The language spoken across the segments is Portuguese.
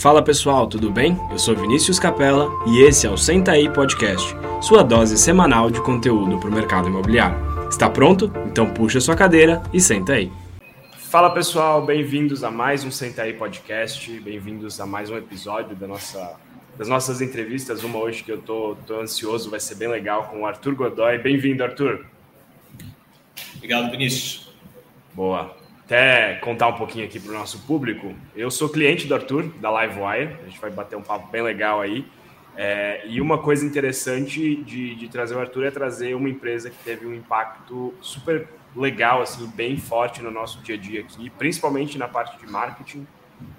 Fala pessoal, tudo bem? Eu sou Vinícius Capella e esse é o Senta aí Podcast, sua dose semanal de conteúdo para o mercado imobiliário. Está pronto? Então puxa sua cadeira e senta aí. Fala pessoal, bem-vindos a mais um Senta aí Podcast, bem-vindos a mais um episódio da nossa, das nossas entrevistas. Uma hoje que eu tô, tô ansioso, vai ser bem legal com o Arthur Godoy. Bem-vindo, Arthur. Obrigado, Vinícius. Boa até contar um pouquinho aqui para o nosso público. Eu sou cliente do Arthur, da Livewire. A gente vai bater um papo bem legal aí. É, e uma coisa interessante de, de, trazer o Arthur é trazer uma empresa que teve um impacto super legal, assim, bem forte no nosso dia a dia aqui, principalmente na parte de marketing,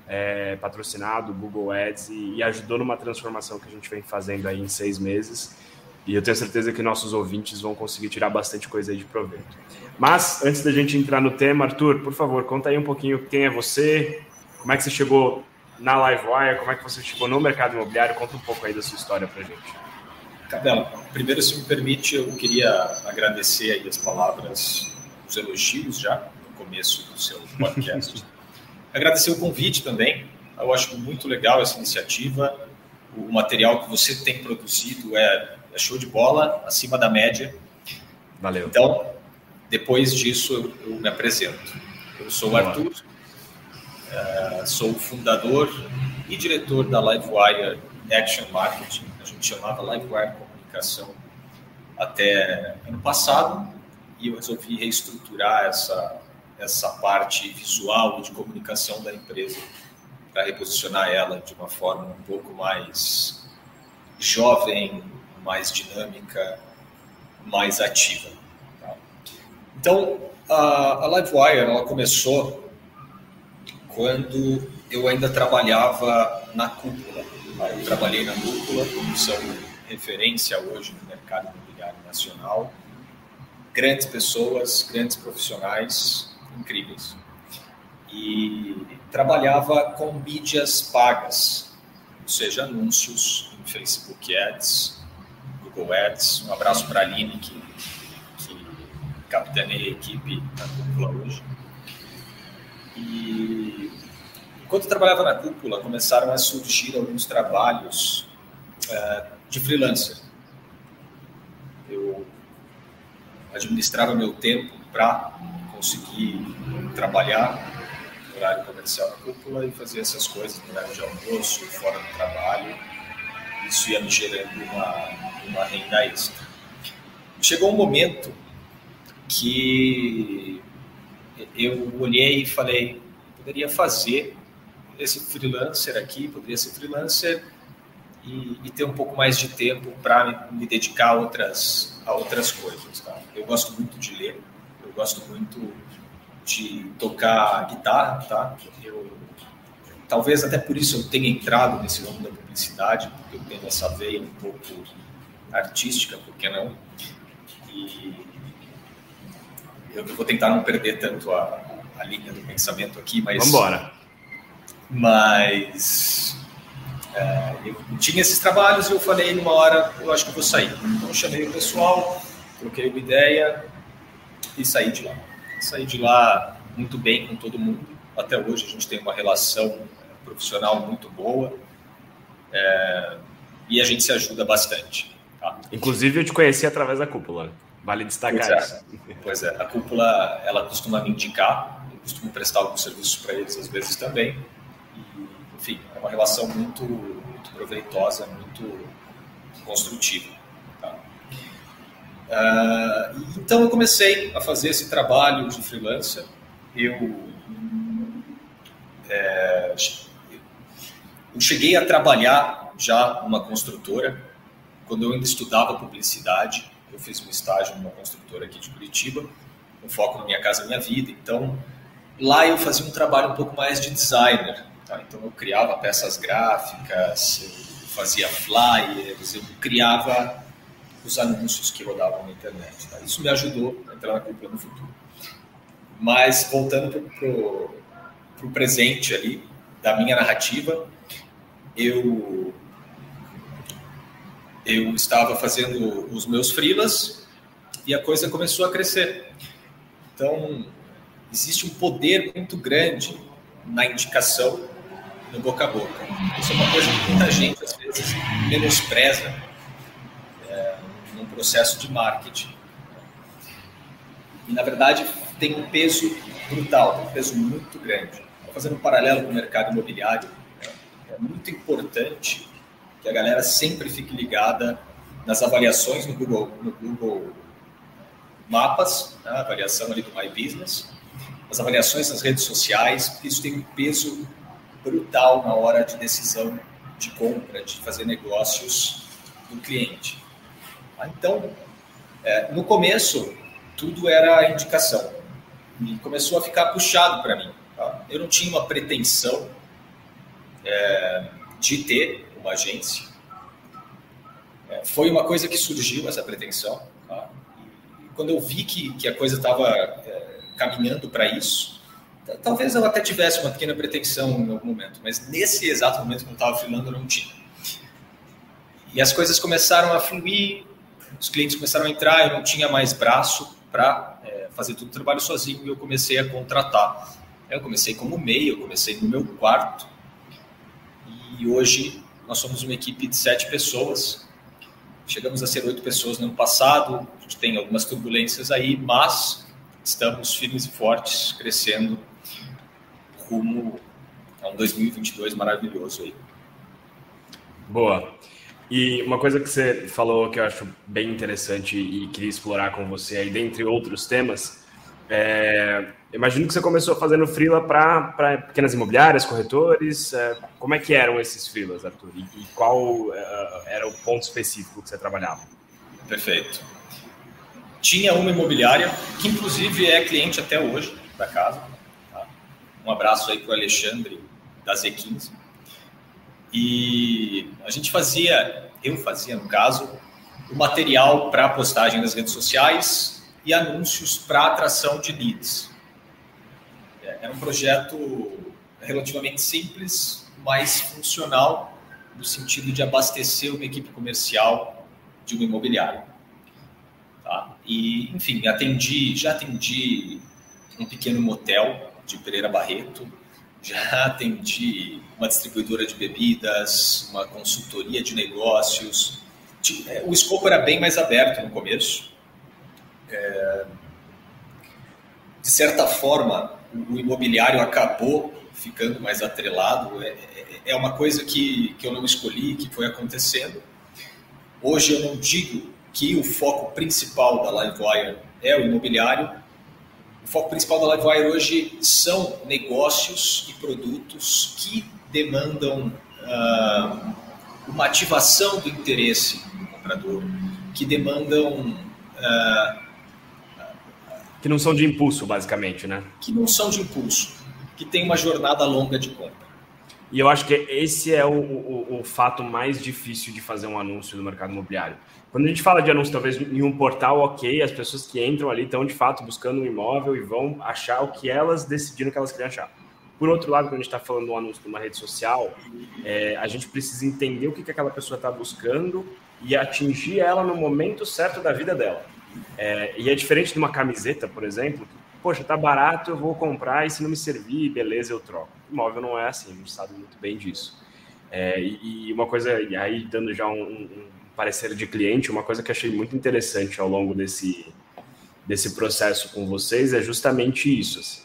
é, patrocinado, Google Ads, e, e ajudou numa transformação que a gente vem fazendo aí em seis meses. E eu tenho certeza que nossos ouvintes vão conseguir tirar bastante coisa aí de proveito. Mas, antes da gente entrar no tema, Arthur, por favor, conta aí um pouquinho quem é você, como é que você chegou na Livewire, como é que você chegou no mercado imobiliário, conta um pouco aí da sua história pra gente. Cabela, primeiro, se me permite, eu queria agradecer aí as palavras, os elogios já no começo do seu podcast. agradecer o convite também, eu acho muito legal essa iniciativa, o material que você tem produzido é é show de bola, acima da média. Valeu. Então, depois disso, eu, eu me apresento. Eu sou o Arthur, uh, sou o fundador e diretor da Livewire Action Marketing. A gente chamava Livewire Comunicação até ano passado e eu resolvi reestruturar essa, essa parte visual de comunicação da empresa para reposicionar ela de uma forma um pouco mais jovem, mais dinâmica, mais ativa. Tá? Então, a, a Livewire ela começou quando eu ainda trabalhava na cúpula. Tá? Eu trabalhei na cúpula, são referência hoje no mercado imobiliário nacional. Grandes pessoas, grandes profissionais, incríveis. E trabalhava com mídias pagas, ou seja, anúncios em Facebook Ads, Um abraço para a Aline, que, que capitaneia a equipe na cúpula hoje. E enquanto eu trabalhava na cúpula, começaram a surgir alguns trabalhos uh, de freelancer. Eu administrava meu tempo para conseguir trabalhar no horário comercial na cúpula e fazer essas coisas no horário de almoço, fora do trabalho. Isso ia me gerando uma uma renda extra. Chegou um momento que eu olhei e falei, poderia fazer esse freelancer aqui, poderia ser freelancer e, e ter um pouco mais de tempo para me, me, dedicar a outras, a outras coisas. Tá? Eu gosto muito de ler, eu gosto muito de tocar guitarra, tá? Eu, talvez até por isso eu tenha entrado nesse ramo da publicidade, porque eu tenho essa veia um pouco artística, por que não? E eu vou tentar não perder tanto a, a linha do pensamento aqui, mas. Vamos embora. Mas. É, eu tinha esses trabalhos e eu falei numa hora, eu acho que eu vou sair. Então chamei o pessoal, troquei uma ideia e saí de lá. Saí de lá muito bem com todo mundo. Até hoje a gente tem uma relação profissional muito boa é, e a gente se ajuda bastante. Tá? Inclusive, eu te conheci através da cúpula. Vale destacar pois é. isso. Pois é, a cúpula ela costuma me indicar, eu costumo prestar alguns serviços para eles às vezes também. E, enfim, é uma relação muito, muito proveitosa, muito construtiva. Tá? Uh, então eu comecei a fazer esse trabalho de freelancer. Eu, é, eu cheguei a trabalhar já numa construtora quando eu ainda estudava publicidade, eu fiz um estágio numa construtora aqui de Curitiba, com foco na Minha Casa Minha Vida. Então, lá eu fazia um trabalho um pouco mais de designer. Tá? Então, eu criava peças gráficas, eu fazia flyers, eu criava os anúncios que rodavam na internet. Tá? Isso me ajudou a entrar na cultura no futuro. Mas, voltando para o presente ali, da minha narrativa, eu eu estava fazendo os meus frilas e a coisa começou a crescer. Então, existe um poder muito grande na indicação no boca a boca. Isso é uma coisa que muita gente, às vezes, menospreza é, num processo de marketing. E, na verdade, tem um peso brutal, um peso muito grande. Fazendo um paralelo com o mercado imobiliário, é muito importante que a galera sempre fique ligada nas avaliações no Google, no Google Mapas, né, avaliação ali do My Business, as avaliações nas redes sociais, porque isso tem um peso brutal na hora de decisão de compra, de fazer negócios do cliente. Então, é, no começo, tudo era indicação. E começou a ficar puxado para mim. Tá? Eu não tinha uma pretensão é, de ter uma agência. É, foi uma coisa que surgiu, essa pretensão. Tá? E quando eu vi que, que a coisa estava é, caminhando para isso, talvez eu até tivesse uma pequena pretensão em algum momento, mas nesse exato momento que eu estava filmando, eu não tinha. E as coisas começaram a fluir, os clientes começaram a entrar, eu não tinha mais braço para é, fazer todo o trabalho sozinho e eu comecei a contratar. Eu comecei como MEI, eu comecei no meu quarto e hoje nós somos uma equipe de sete pessoas. Chegamos a ser oito pessoas no ano passado, a gente tem algumas turbulências aí, mas estamos firmes e fortes, crescendo rumo a um 2022 maravilhoso aí. Boa. E uma coisa que você falou que eu acho bem interessante e queria explorar com você aí, dentre outros temas, é, imagino que você começou fazendo freela para pequenas imobiliárias, corretores. É, como é que eram esses freelas, Arthur? E, e qual é, era o ponto específico que você trabalhava? Perfeito. Tinha uma imobiliária, que inclusive é cliente até hoje da casa. Tá? Um abraço aí para o Alexandre da Z15. E a gente fazia, eu fazia no caso, o material para postagem nas redes sociais e anúncios para atração de leads. Era um projeto relativamente simples, mas funcional no sentido de abastecer uma equipe comercial de uma imobiliária. Tá? E, enfim, atendi, já atendi um pequeno motel de Pereira Barreto, já atendi uma distribuidora de bebidas, uma consultoria de negócios. É, o escopo era bem mais aberto no começo. É, de certa forma, o imobiliário acabou ficando mais atrelado. É, é uma coisa que, que eu não escolhi, que foi acontecendo. Hoje eu não digo que o foco principal da Livewire é o imobiliário. O foco principal da Livewire hoje são negócios e produtos que demandam uh, uma ativação do interesse do comprador, que demandam. Uh, que não são de impulso, basicamente, né? Que não são de impulso, que tem uma jornada longa de compra. E eu acho que esse é o, o, o fato mais difícil de fazer um anúncio no mercado imobiliário quando a gente fala de anúncio, talvez em um portal, ok, as pessoas que entram ali estão de fato buscando um imóvel e vão achar o que elas decidiram que elas querem achar. Por outro lado, quando a gente está falando de um anúncio numa rede social, é, a gente precisa entender o que, que aquela pessoa está buscando e atingir ela no momento certo da vida dela. É, e é diferente de uma camiseta, por exemplo, que, poxa, tá barato, eu vou comprar e se não me servir, beleza, eu troco. O imóvel não é assim, a gente sabe muito bem disso. É, e, uma coisa, e aí dando já um, um parecer de cliente, uma coisa que achei muito interessante ao longo desse, desse processo com vocês é justamente isso. Assim.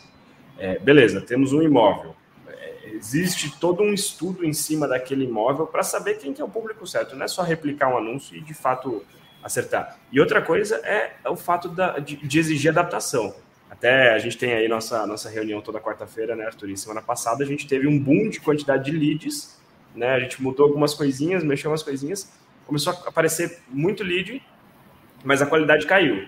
É, beleza, temos um imóvel. É, existe todo um estudo em cima daquele imóvel para saber quem que é o público certo. Não é só replicar um anúncio e de fato acertar. E outra coisa é o fato da, de, de exigir adaptação. Até a gente tem aí nossa, nossa reunião toda quarta-feira, né, Arthur? E semana passada a gente teve um boom de quantidade de leads, né? A gente mudou algumas coisinhas, mexeu umas coisinhas, começou a aparecer muito lead, mas a qualidade caiu.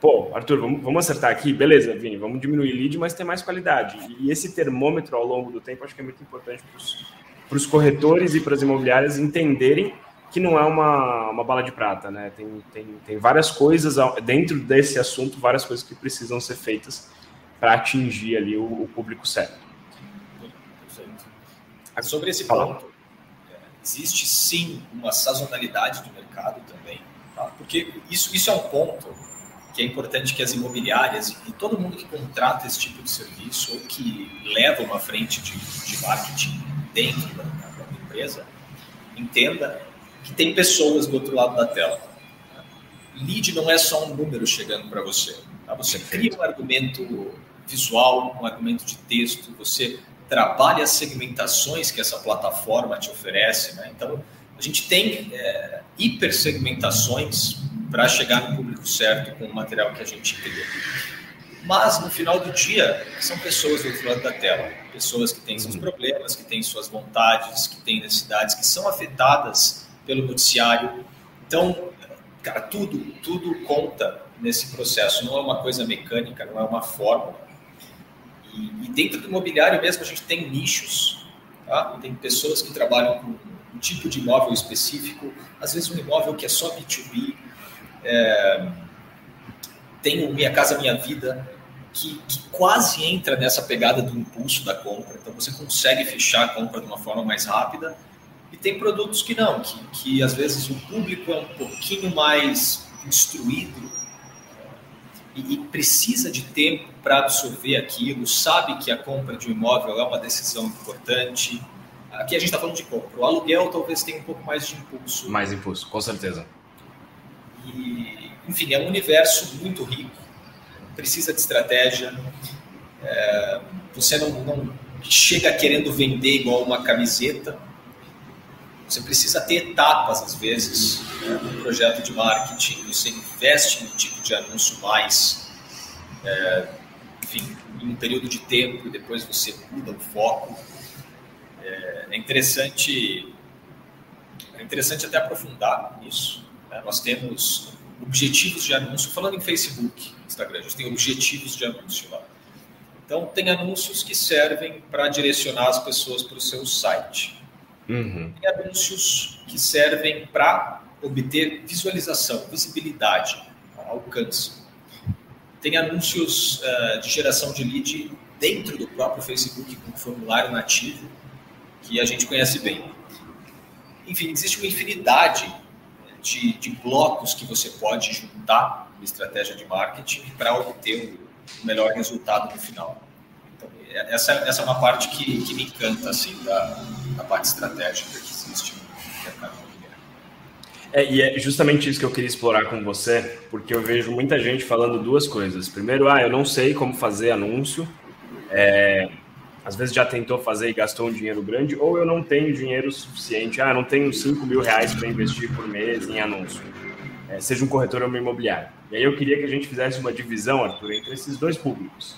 Pô, Arthur, vamos, vamos acertar aqui? Beleza, Vini, vamos diminuir lead, mas ter mais qualidade. E esse termômetro ao longo do tempo acho que é muito importante para os corretores e para as imobiliárias entenderem que não é uma, uma bala de prata, né? Tem, tem, tem várias coisas dentro desse assunto, várias coisas que precisam ser feitas para atingir ali o, o público certo. Sobre esse ponto, existe sim uma sazonalidade do mercado também, tá? porque isso, isso é um ponto que é importante que as imobiliárias e todo mundo que contrata esse tipo de serviço ou que leva uma frente de, de marketing dentro da, da empresa, entenda que tem pessoas do outro lado da tela. Lead não é só um número chegando para você. Tá? Você cria um argumento visual, um argumento de texto, você trabalha as segmentações que essa plataforma te oferece. Né? Então, a gente tem é, hipersegmentações para chegar no público certo com o material que a gente cria. Mas, no final do dia, são pessoas do outro lado da tela. Pessoas que têm seus uhum. problemas, que têm suas vontades, que têm necessidades, que são afetadas pelo noticiário. Então, cara, tudo, tudo conta nesse processo. Não é uma coisa mecânica, não é uma fórmula. E, e dentro do imobiliário mesmo, a gente tem nichos. Tá? Tem pessoas que trabalham com um tipo de imóvel específico, às vezes um imóvel que é só B2B. É, tem o Minha Casa Minha Vida, que, que, quase entra nessa pegada do impulso da compra. Então você consegue fechar a compra de uma forma mais rápida. E tem produtos que não, que, que às vezes o público é um pouquinho mais instruído e, e precisa de tempo para absorver aquilo, sabe que a compra de um imóvel é uma decisão importante. Aqui a gente está falando de compra. O aluguel talvez tenha um pouco mais de impulso. Mais impulso, com certeza. E, enfim, é um universo muito rico, precisa de estratégia. É, você não, não chega querendo vender igual uma camiseta. Você precisa ter etapas, às vezes, né, no projeto de marketing. Você investe um tipo de anúncio mais, é, enfim, em um período de tempo e depois você muda o foco. É, é interessante, é interessante até aprofundar isso. Né? Nós temos objetivos de anúncio, falando em Facebook, Instagram, a gente tem objetivos de anúncio lá. Então, tem anúncios que servem para direcionar as pessoas para o seu site. Uhum. Tem anúncios que servem para obter visualização, visibilidade, alcance. Tem anúncios uh, de geração de lead dentro do próprio Facebook com formulário nativo, que a gente conhece bem. Enfim, existe uma infinidade de, de blocos que você pode juntar na estratégia de marketing para obter o melhor resultado no final. Então, essa, essa é uma parte que, que me encanta, assim, da, da parte estratégica que existe no mercado é, e é justamente isso que eu queria explorar com você, porque eu vejo muita gente falando duas coisas. Primeiro, ah, eu não sei como fazer anúncio, é, às vezes já tentou fazer e gastou um dinheiro grande, ou eu não tenho dinheiro suficiente, ah, não tenho 5 mil reais para investir por mês em anúncio, é, seja um corretor ou uma imobiliária. E aí eu queria que a gente fizesse uma divisão, Arthur, entre esses dois públicos: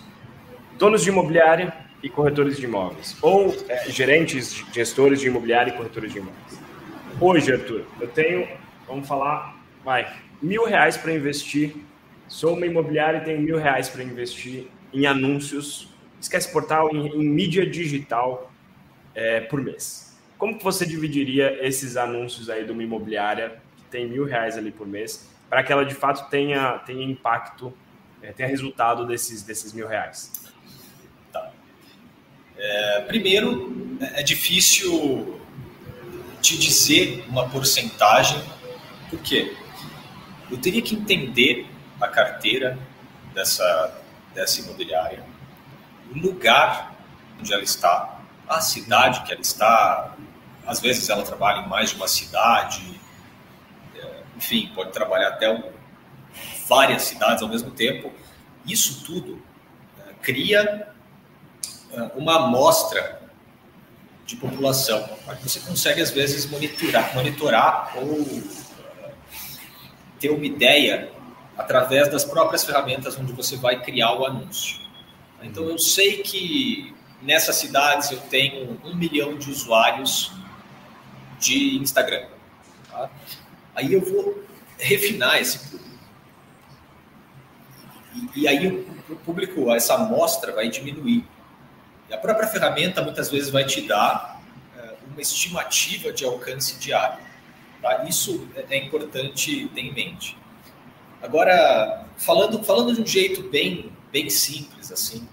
donos de imobiliária e corretores de imóveis, ou é, gerentes, gestores de imobiliária e corretores de imóveis. Hoje, Arthur, eu tenho, vamos falar, vai, mil reais para investir, sou uma imobiliária e tenho mil reais para investir em anúncios esquece portal em, em mídia digital é, por mês. Como que você dividiria esses anúncios aí de uma imobiliária que tem mil reais ali por mês para que ela de fato tenha, tenha impacto, é, tenha resultado desses, desses mil reais? É, primeiro, é difícil te dizer uma porcentagem, por quê? Eu teria que entender a carteira dessa, dessa imobiliária, o lugar onde ela está, a cidade que ela está. Às vezes ela trabalha em mais de uma cidade, é, enfim, pode trabalhar até várias cidades ao mesmo tempo. Isso tudo é, cria uma amostra de população. Você consegue, às vezes, monitorar, monitorar ou ter uma ideia através das próprias ferramentas onde você vai criar o anúncio. Então eu sei que nessas cidades eu tenho um milhão de usuários de Instagram. Tá? Aí eu vou refinar esse público. E, e aí o, o, público, essa amostra vai diminuir. A própria ferramenta muitas vezes vai te dar é, uma estimativa de alcance diário. Tá? Isso é, é importante ter em mente. Agora, falando, falando de um jeito bem, bem simples, assim,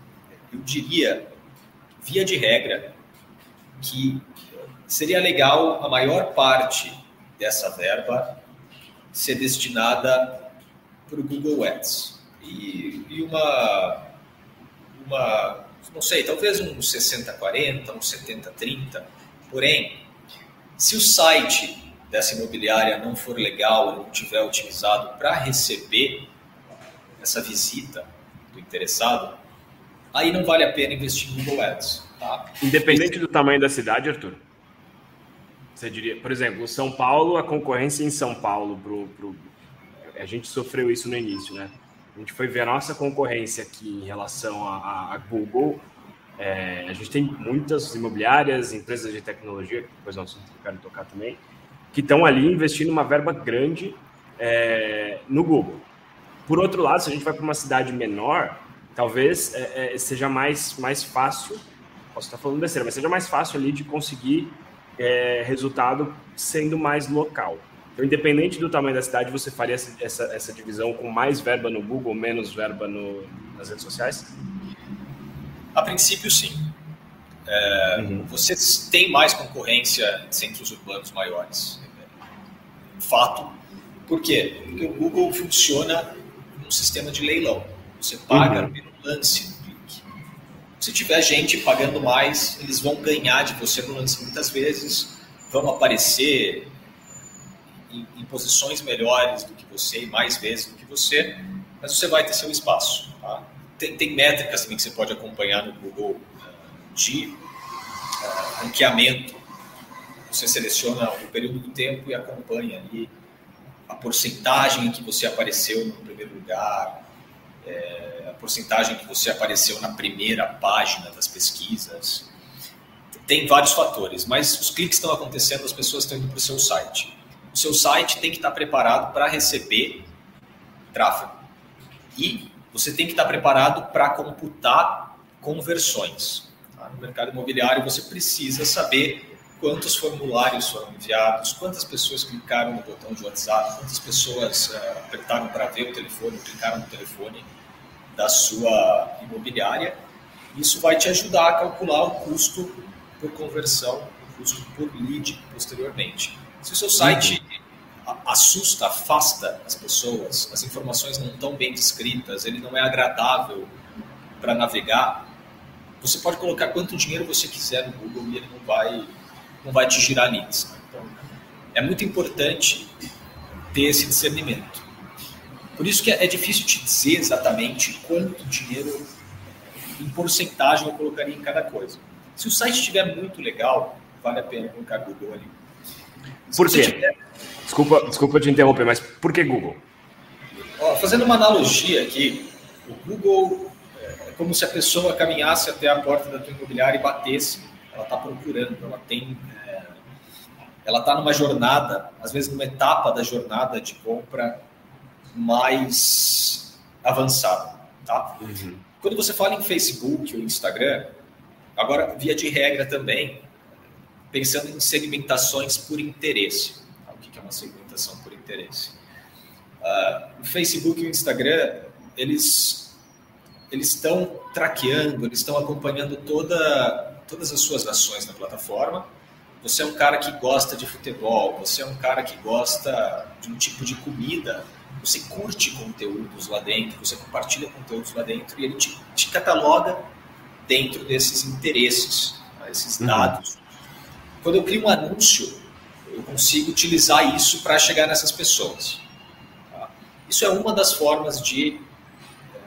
eu diria, via de regra, que seria legal a maior parte dessa verba ser destinada para o Google Ads. E, e, uma, uma, não sei, talvez um 60-40, um 70-30, Porém, se o site dessa imobiliária não for legal, não tiver utilizado para receber essa visita do interessado, aí não vale a pena investir em Google Ads. Tá? Independente do tamanho da cidade, Arthur? Você diria, por exemplo, São Paulo, a concorrência em São Paulo, pro, pro, a gente sofreu isso no início, né? A gente foi ver a nossa concorrência aqui em relação a, a Google. É, a gente tem muitas imobiliárias, empresas de tecnologia, que depois nós quero tocar também, que estão ali investindo uma verba grande é, no Google. Por outro lado, se a gente vai para uma cidade menor, talvez é, é, seja mais, mais fácil, posso estar falando besteira, mas seja mais fácil ali de conseguir é, resultado sendo mais local. Então, independente do tamanho da cidade, você faria essa, essa, essa divisão com mais verba no Google, menos verba no, nas redes sociais? A princípio, sim. É, uhum. Você tem mais concorrência em centros urbanos maiores. Fato. Por quê? Porque o Google funciona um sistema de leilão. Você paga uhum. pelo lance do clique. Se tiver gente pagando mais, eles vão ganhar de você no lance muitas vezes, vão aparecer em, em posições melhores do que você e mais vezes do que você, mas você vai ter seu espaço. Tá? Tem, tem, métricas também que você pode acompanhar no Google de uh, ranqueamento. Você seleciona o período do tempo e acompanha ali a porcentagem em que você apareceu no primeiro lugar, é, a porcentagem que você apareceu na primeira página das pesquisas. Tem vários fatores, mas os cliques estão acontecendo, as pessoas estão indo para o seu site. O seu site tem que estar preparado para receber tráfego. E você tem que estar preparado para computar conversões. Tá? No mercado imobiliário, você precisa saber quantos formulários foram enviados, quantas pessoas clicaram no botão de WhatsApp, quantas pessoas uh, apertaram para ver o telefone, clicaram no telefone da sua imobiliária. Isso vai te ajudar a calcular o custo por conversão, o custo por lead posteriormente. Se o seu site assusta, afasta as pessoas, as informações não estão bem descritas, ele não é agradável para navegar, você pode colocar quanto dinheiro você quiser no Google e ele não vai não vai te girar leads. Né? Então, é muito importante ter esse discernimento. Por isso que é difícil te dizer exatamente quanto dinheiro em porcentagem eu colocaria em cada coisa. Se o site estiver muito legal, vale a pena colocar Google ali. Por quê? Tiver... Desculpa, desculpa te interromper, mas por que Google? Ó, fazendo uma analogia aqui, o Google é como se a pessoa caminhasse até a porta da tua imobiliária e batesse ela está procurando, ela tem, é, ela está numa jornada, às vezes numa etapa da jornada de compra mais avançada, tá? Uhum. Quando você fala em Facebook ou Instagram, agora via de regra também, pensando em segmentações por interesse. Tá? O que é uma segmentação por interesse? Uh, o Facebook e o Instagram, eles eles estão traqueando, eles estão acompanhando toda todas as suas ações na plataforma. Você é um cara que gosta de futebol, você é um cara que gosta de um tipo de comida, você curte conteúdos lá dentro, você compartilha conteúdos lá dentro e ele te, te cataloga dentro desses interesses, tá? esses uhum. dados. Quando eu crio um anúncio, eu consigo utilizar isso para chegar nessas pessoas. Tá? Isso é uma das formas de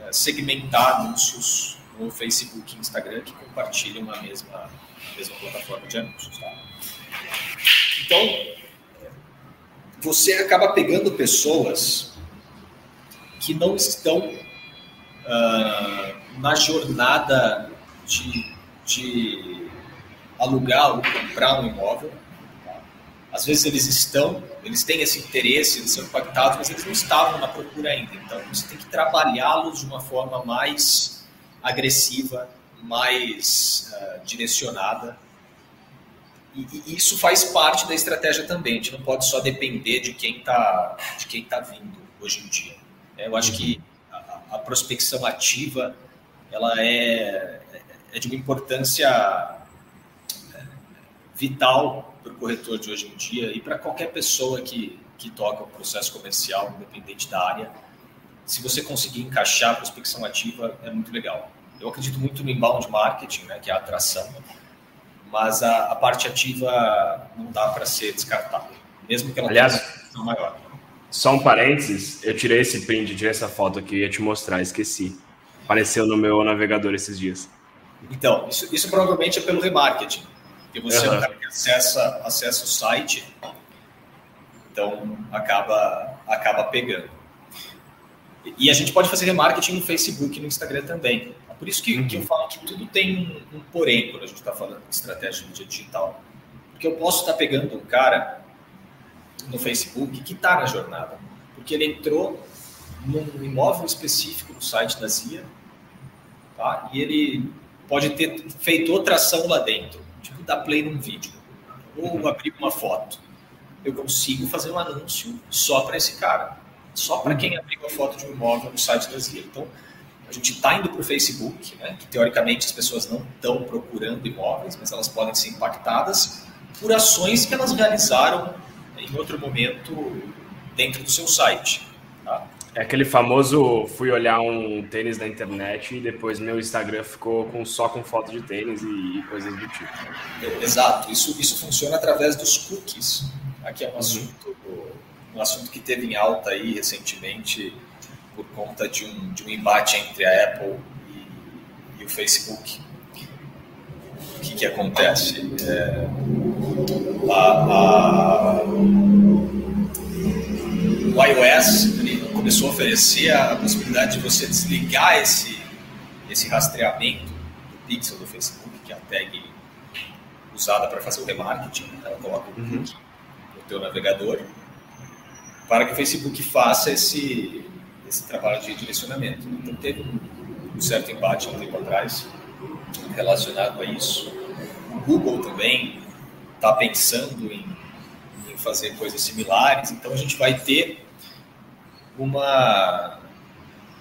eh, segmentar anúncios no Facebook e Instagram que compartilham a mesma, a mesma plataforma de anúncios. Tá? Então, você acaba pegando pessoas que não estão uh, na jornada de, de alugar ou comprar um imóvel. Tá? Às vezes eles estão, eles têm esse interesse, eles são impactados, mas eles não estavam na procura ainda. Então, você tem que trabalhá-los de uma forma mais agressiva, mais uh, direcionada. E, e, isso faz parte da estratégia também. A gente não pode só depender de quem está de quem tá vindo hoje em dia. É, eu acho que a, a, prospecção ativa ela é, é de uma importância é, vital para o corretor de hoje em dia e para qualquer pessoa que, que toca o processo comercial, independente da área. Se você conseguir encaixar a prospecção ativa, é muito legal. Eu acredito muito no inbound marketing, né, que é a atração, mas a, a parte ativa não dá para ser descartada, mesmo que ela Aliás, tenha uma maior. Só um parênteses, eu tirei esse print, tirei essa foto aqui, ia te mostrar, esqueci. Apareceu no meu navegador esses dias. Então, isso, isso provavelmente é pelo remarketing. Porque você uhum. é um cara que acessa, acessa o site, então acaba, acaba pegando. E a gente pode fazer remarketing no Facebook e no Instagram também. É por isso que, uhum. que eu uhum. falo que tudo tem um, um porém quando a gente está falando de estratégia de mídia digital. Porque eu posso estar tá pegando um cara no Facebook que está na jornada, porque ele entrou num imóvel específico do site da Zia, tá? e ele pode ter feito outra ação lá dentro, dar play num vídeo, ou abrir uma foto. Eu consigo fazer um anúncio só para esse cara, só para quem abriu a foto de um imóvel no site Zia. Então, a gente está indo para o Facebook, né, que teoricamente as pessoas não estão procurando imóveis, mas elas podem ser impactadas por ações que elas realizaram em outro momento dentro do seu site. É aquele famoso fui olhar um tênis na internet e depois meu Instagram ficou com, só com foto de tênis e, coisas do tipo. É, exato, isso, isso funciona através dos cookies. Aqui é um uhum. assunto, um assunto que teve em alta aí recentemente por conta de um, de um embate entre a Apple e, e o Facebook. O que, que acontece? É, a, a, o iOS começou a oferecer a possibilidade de você desligar esse, esse rastreamento do pixel do Facebook, que é a tag usada para fazer o remarketing. Ela coloca o uhum. no teu navegador para que o Facebook faça esse, esse trabalho de direcionamento. Então teve um, um certo embate há um tempo atrás relacionado a isso. O Google também está pensando em, em, fazer coisas similares, então a gente vai ter uma,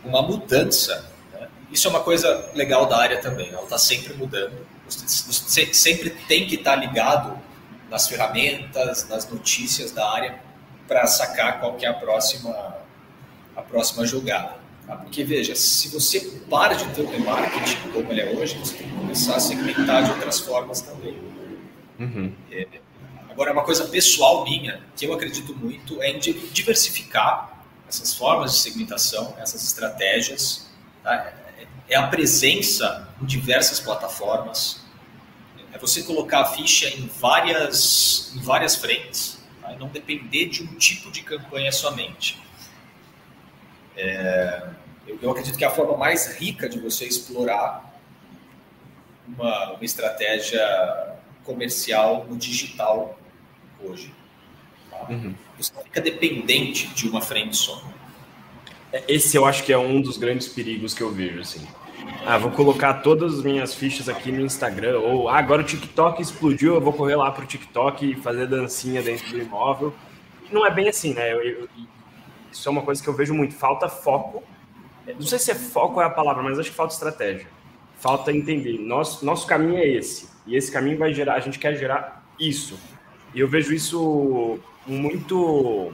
uma mudança. Né? Isso é uma coisa legal da área também, ela está sempre mudando. Você sempre tem que estar tá ligado nas ferramentas, nas notícias da área para sacar qual que é a próxima, a próxima jogada. Tá? Porque veja, se você para de ter o remarketing como ele é hoje, você tem que começar a segmentar de outras formas também. Uhum. É, agora, uma coisa pessoal minha, que eu acredito muito, é em diversificar essas formas de segmentação, essas estratégias. Tá? É a presença em diversas plataformas. É você colocar a ficha em várias, em várias frentes. Tá? E não depender de um tipo de campanha somente. É, eu, eu acredito que é a forma mais rica de você explorar uma, uma estratégia comercial no digital hoje. Uhum. Você fica dependente de uma frente só. É, esse eu acho que é um dos grandes perigos que eu vejo, assim. Ah, vou colocar todas as minhas fichas aqui no Instagram, ou ah, agora o TikTok explodiu, eu vou correr lá pro TikTok e fazer dancinha dentro do imóvel. não é bem assim, né? Eu, eu, isso é uma coisa que eu vejo muito. Falta foco. Não sei se é foco é a palavra, mas acho que falta estratégia. Falta entender. Nosso, nosso caminho é esse. E esse caminho vai gerar, a gente quer gerar isso. E eu vejo isso muito.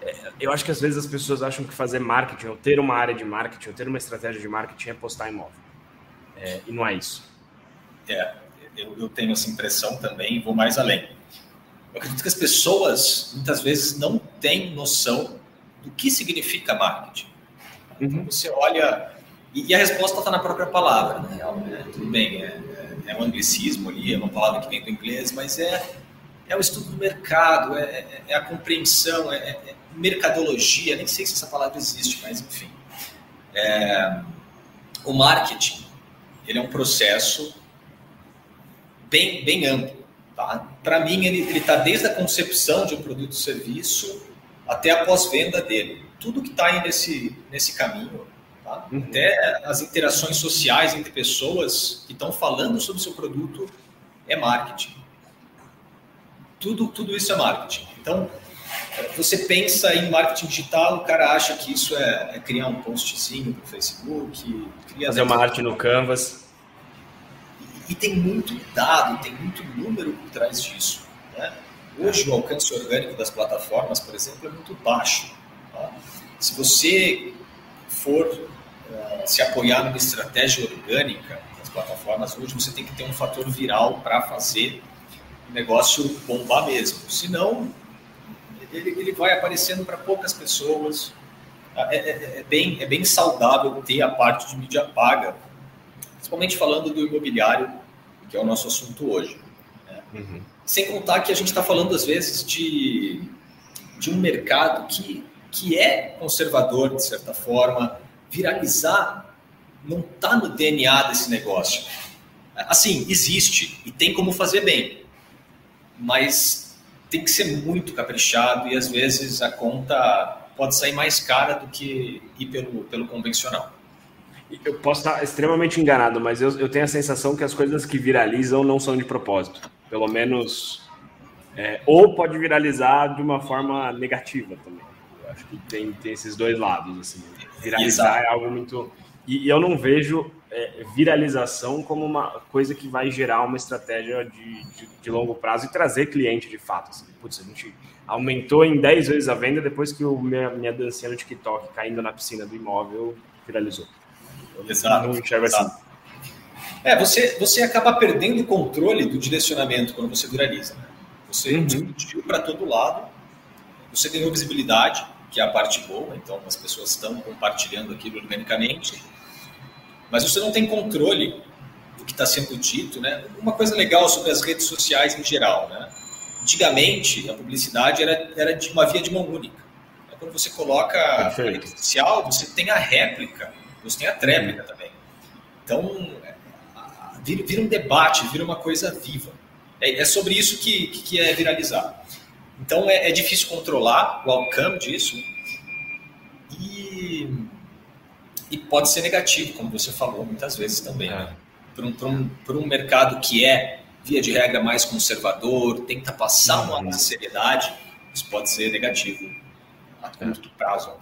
É, eu acho que às vezes as pessoas acham que fazer marketing, ou ter uma área de marketing, ou ter uma estratégia de marketing é postar imóvel. É, e não é isso. É, eu, eu tenho essa impressão também e vou mais além. Eu acredito que as pessoas muitas vezes não têm noção do que significa marketing. Então, você olha. E, a resposta está na própria palavra, né? Tudo bem, é, é um anglicismo ali, é uma palavra que vem do inglês, mas é, é o estudo do mercado, é, é, é a compreensão, é, é, é, mercadologia, nem sei se essa palavra existe, mas enfim. É, o marketing, ele é um processo bem, bem amplo. Tá? Para mim, ele está desde a concepção de um produto ou serviço até a pós-venda dele. Tudo que está aí nesse, nesse caminho Tá? Uhum. Até as interações sociais entre pessoas que estão falando sobre o seu produto é marketing. Tudo, tudo isso é marketing. Então, você pensa em marketing digital, o cara acha que isso é, é criar um postzinho para o Facebook, fazer uma arte no Canvas. E, e, tem muito dado, tem muito número por trás disso. Né? Hoje o alcance orgânico das plataformas, por exemplo, é muito baixo. Tá? Se você for se apoiar numa estratégia orgânica das plataformas, hoje você tem que ter um fator viral para fazer negócio bombar mesmo. Senão, ele, ele vai aparecendo para poucas pessoas. É, é, é, bem, é bem saudável ter a parte de mídia paga, principalmente falando do imobiliário, que é o nosso assunto hoje. Né? Uhum. Sem contar que a gente está falando, às vezes, de, de um mercado que, que é conservador, de certa forma. Viralizar não está no DNA desse negócio. Assim, existe e tem como fazer bem, mas tem que ser muito caprichado e às vezes a conta pode sair mais cara do que ir pelo, pelo convencional. Eu posso estar extremamente enganado, mas eu, eu tenho a sensação que as coisas que viralizam não são de propósito. Pelo menos. É, ou pode viralizar de uma forma negativa também. Eu acho que tem, tem esses dois lados. Assim. Viralizar Exato. é algo muito. E, eu não vejo é, viralização como uma coisa que vai gerar uma estratégia de, de, de longo prazo e trazer cliente de fato. Assim. Putz, a gente aumentou em 10 vezes a venda depois que o minha, minha dancinha no TikTok caindo na piscina do imóvel viralizou. Exato. Não enxergo assim. exato. assim. É, você, você acaba perdendo o controle do direcionamento quando você viraliza. Né? Você uhum. para todo lado, você ganhou visibilidade, que é a parte boa, então as pessoas estão compartilhando aquilo organicamente, mas você não tem controle do que está sendo dito. Né? Uma coisa legal sobre as redes sociais em geral, né? antigamente a publicidade era, era de uma via de mão única. Quando você coloca a rede social, você tem a réplica você tem a tréplica também. Então, vira, vira, um debate, vira uma coisa viva. É, é sobre isso que, que é viralizar. Então, é, é, difícil controlar o outcome disso e, e pode ser negativo, como você falou muitas vezes também. Né? Para um, um, um mercado que é, via de regra, mais conservador, tenta passar uma uhum. seriedade, isso pode ser negativo a curto prazo.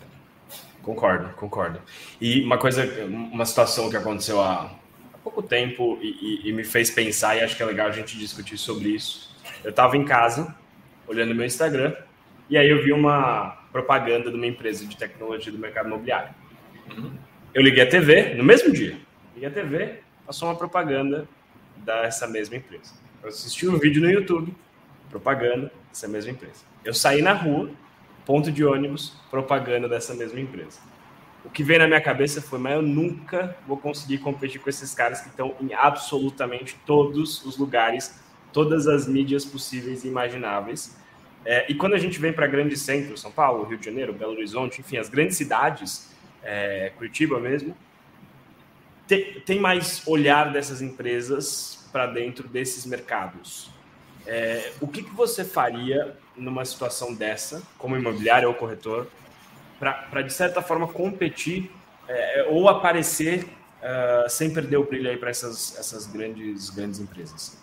Concordo, concordo. E uma coisa, uma situação que aconteceu há, há pouco tempo e, e, e, me fez pensar, e acho que é legal a gente discutir sobre isso. Eu estava em casa, olhando meu Instagram, e aí eu vi uma propaganda de uma empresa de tecnologia do mercado imobiliário. Uhum. Eu liguei a TV no mesmo dia. Liguei a TV, passou uma propaganda dessa mesma empresa. Eu assisti um vídeo no YouTube, propaganda dessa mesma empresa. Eu saí na rua, ponto de ônibus, propaganda dessa mesma empresa. O que veio na minha cabeça foi, mas eu nunca vou conseguir competir com esses caras que estão em absolutamente todos os lugares, todas as mídias possíveis e imagináveis. É, e quando a gente vem para grandes centros, São Paulo, Rio de Janeiro, Belo Horizonte, enfim, as grandes cidades, é, Curitiba mesmo, tem, tem mais olhar dessas empresas para dentro desses mercados. É, o que, que você faria numa situação dessa, como imobiliário ou corretor, para, de certa forma, competir é, ou aparecer uh, sem perder o brilho aí para essas, essas grandes, grandes empresas?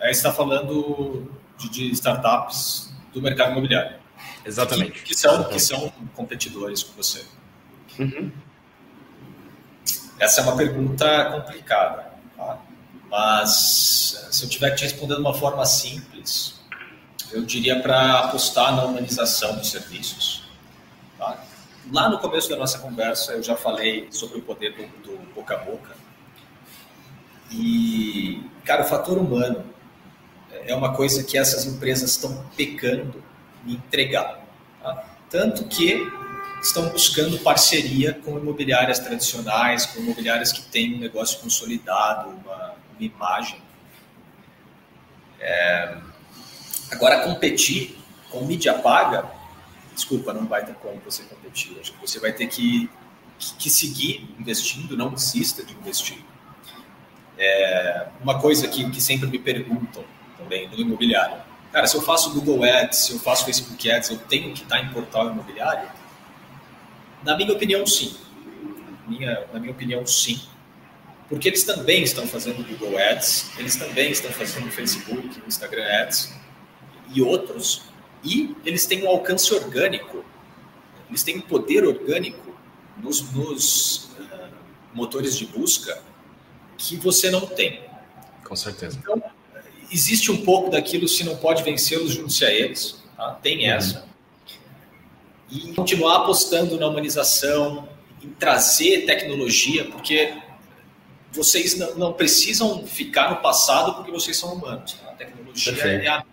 Aí está falando de, de, startups do mercado imobiliário. Exatamente. Que, que são, Exatamente. que são competidores com você. Uhum. Essa é uma pergunta complicada. Tá? Mas se eu tiver que te responder de uma forma simples, eu diria para apostar na humanização dos serviços. Tá? Lá no começo da nossa conversa, eu já falei sobre o poder do, do boca a boca. E, cara, o fator humano é uma coisa que essas empresas estão pecando em entregar. Tá? Tanto que estão buscando parceria com imobiliárias tradicionais, com imobiliárias que têm um negócio consolidado, uma, uma imagem. É, Agora, competir com mídia paga, desculpa, não vai ter como você competir. Acho que você vai ter que, que seguir investindo, não desista de investir. É, uma coisa que, que sempre me perguntam também no imobiliário. Cara, se eu faço Google Ads, se eu faço Facebook Ads, eu tenho que estar em portal imobiliário? Na minha opinião, sim. Minha, na minha opinião, sim. Porque eles também estão fazendo Google Ads, eles também estão fazendo Facebook, Instagram Ads, e outros, e eles têm um alcance orgânico, eles têm um poder orgânico nos, nos uh, motores de busca que você não tem. Com certeza. Então, existe um pouco daquilo, se não pode vencê-los, junte-se a eles, tá? tem uhum. E continuar apostando na humanização, em trazer tecnologia, porque vocês não, não, precisam ficar no passado porque vocês são humanos. Tá? A tecnologia Perfeito. é a,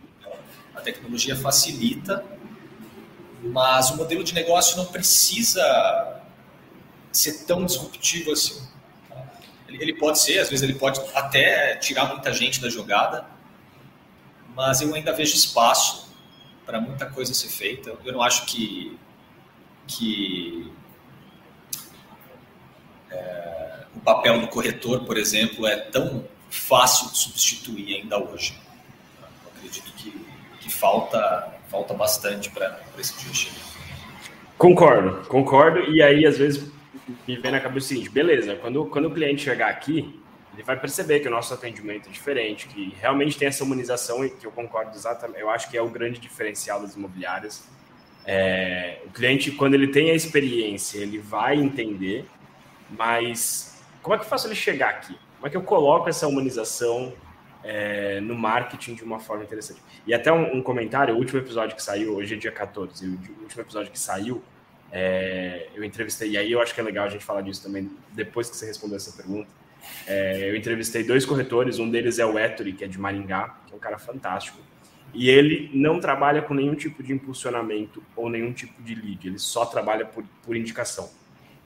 a tecnologia facilita, mas o modelo de negócio não precisa ser tão disruptivo assim. Tá? Ele pode ser, às vezes ele pode até tirar muita gente da jogada, mas eu ainda vejo espaço para muita coisa ser feita. Eu não acho que que é, o papel do corretor, por exemplo, é tão fácil de substituir ainda hoje. Eu acredito que, que falta, falta bastante para esse dia chegar. Concordo, concordo. E aí, às vezes, me vem na cabeça o seguinte: beleza, quando, quando o cliente chegar aqui, ele vai perceber que o nosso atendimento é diferente, que realmente tem essa humanização e que eu concordo exatamente. Eu acho que é o grande diferencial das imobiliárias é, o cliente, quando ele tem a experiência, ele vai entender, mas como é que eu faço ele chegar aqui? Como é que eu coloco essa humanização é, no marketing de uma forma interessante? E até um, um, comentário, o último episódio que saiu, hoje é dia 14, o último episódio que saiu, é, eu entrevistei, e aí eu acho que é legal a gente falar disso também, depois que você respondeu essa pergunta. É, eu entrevistei dois corretores, um deles é o Ettore, que é de Maringá, que é um cara fantástico. E ele não trabalha com nenhum tipo de impulsionamento ou nenhum tipo de lead, ele só trabalha por, por indicação.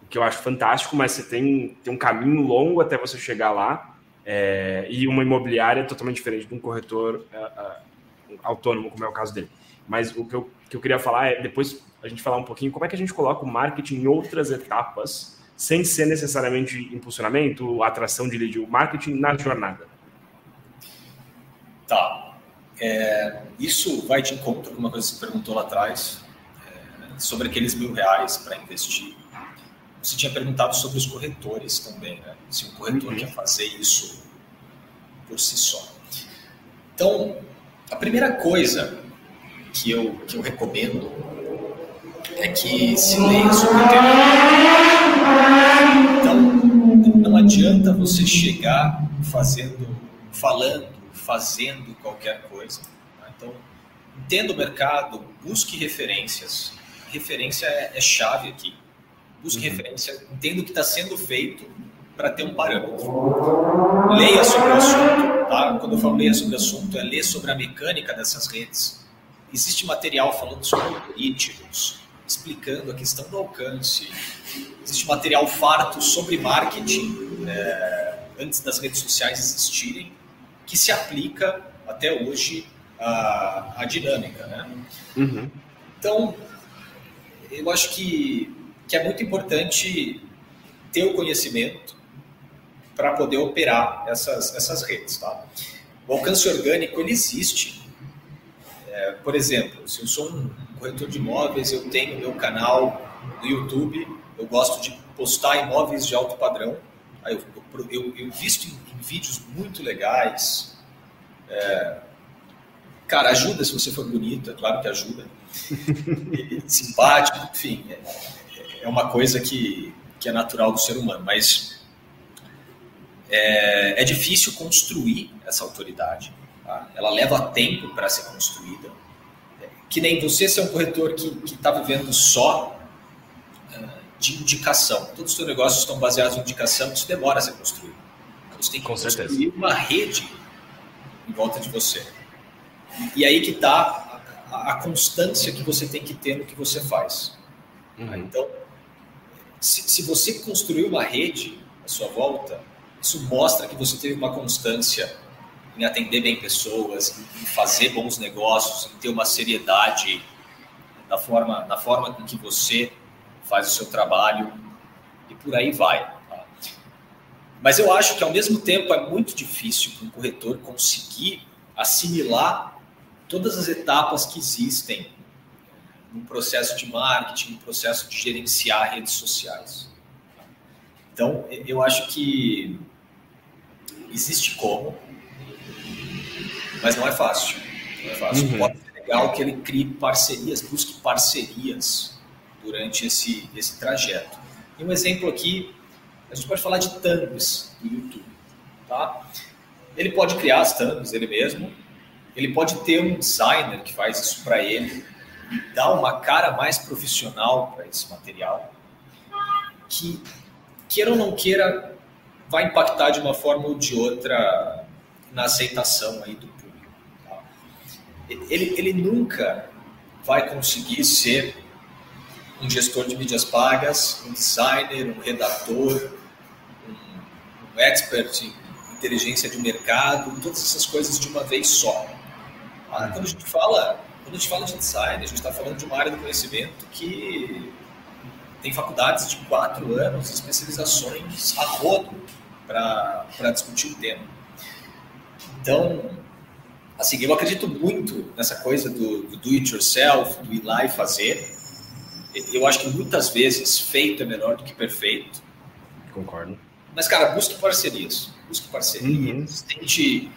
O que eu acho fantástico, mas você tem, tem um caminho longo até você chegar lá, é, e uma imobiliária é totalmente diferente de um corretor uh, uh, autônomo, como é o caso dele. Mas o que eu, que eu queria falar é, depois a gente falar um pouquinho como é que a gente coloca o marketing em outras etapas, sem ser necessariamente impulsionamento, atração de lead, o marketing na jornada. Tá. É, isso vai de encontro com uma coisa que você perguntou lá atrás, é, sobre aqueles mil reais para investir. Você tinha perguntado sobre os corretores também, né? Se um corretor uhum. quer fazer isso por si só. Então, a primeira coisa que eu, que eu recomendo é que se leia sobre o tema. Então, não adianta você chegar fazendo, falando fazendo qualquer coisa. Tá? Então, entenda o mercado, busque referências. Referência é, é chave aqui. Busque uhum. referência, entenda o que está sendo feito para ter um parâmetro. Leia sobre o assunto. Tá? Quando eu falo leia sobre o assunto, é ler sobre a mecânica dessas redes. Existe material falando sobre algoritmos, explicando a questão do alcance. Existe material farto sobre marketing é, antes das redes sociais existirem que se aplica até hoje à, à dinâmica. Né? Uhum. Então, eu acho que, que é muito importante ter o conhecimento para poder operar essas, essas redes. Tá? O alcance orgânico ele existe. É, por exemplo, se eu sou um corretor de imóveis, eu tenho meu canal no YouTube, eu gosto de postar imóveis de alto padrão. Eu, eu, eu, visto em vídeos muito legais. É, cara, ajuda se você for bonito, é claro que ajuda. simpático, enfim, é, é, uma coisa que, que é natural do ser humano, mas é, é difícil construir essa autoridade. Tá? Ela leva tempo para ser construída. Que nem você ser um corretor que está vivendo só de indicação. Todos os seus negócios estão baseados em indicação, isso demora a ser construído. Você tem que Com construir certeza. uma rede em volta de você. E aí que está a, a, constância que você tem que ter no que você faz. Uhum. Então, se, se você construir uma rede à sua volta, isso mostra que você teve uma constância em atender bem pessoas, em fazer bons negócios, em ter uma seriedade na forma, na forma com que você faz o seu trabalho e por aí vai. Mas eu acho que, ao mesmo tempo, é muito difícil para um corretor conseguir assimilar todas as etapas que existem no processo de marketing, no processo de gerenciar redes sociais. Então, eu acho que existe como, mas não é fácil. Não é fácil. Uhum. Pode ser legal que ele crie parcerias, busque parcerias durante esse, esse trajeto. E um exemplo aqui a gente pode falar de thumbs do YouTube, tá? Ele pode criar as thumbs ele mesmo, ele pode ter um designer que faz isso para ele, dar uma cara mais profissional para esse material, que queira ou não queira, vai impactar de uma forma ou de outra na aceitação aí do público. Tá? Ele, ele nunca vai conseguir ser um gestor de mídias pagas, um designer, um redator, um, um expert em inteligência de mercado, todas essas coisas de uma vez só. Ah, quando a gente fala, quando a gente fala de design, a gente está falando de uma área do conhecimento que tem faculdades de quatro anos, especializações a rodo para discutir o tema. Então, assim, eu acredito muito nessa coisa do, do do it yourself, do ir lá e fazer. Eu acho que muitas vezes feito é melhor do que perfeito. Concordo. Mas, cara, busque parcerias. Busque parcerias. Uhum. Tente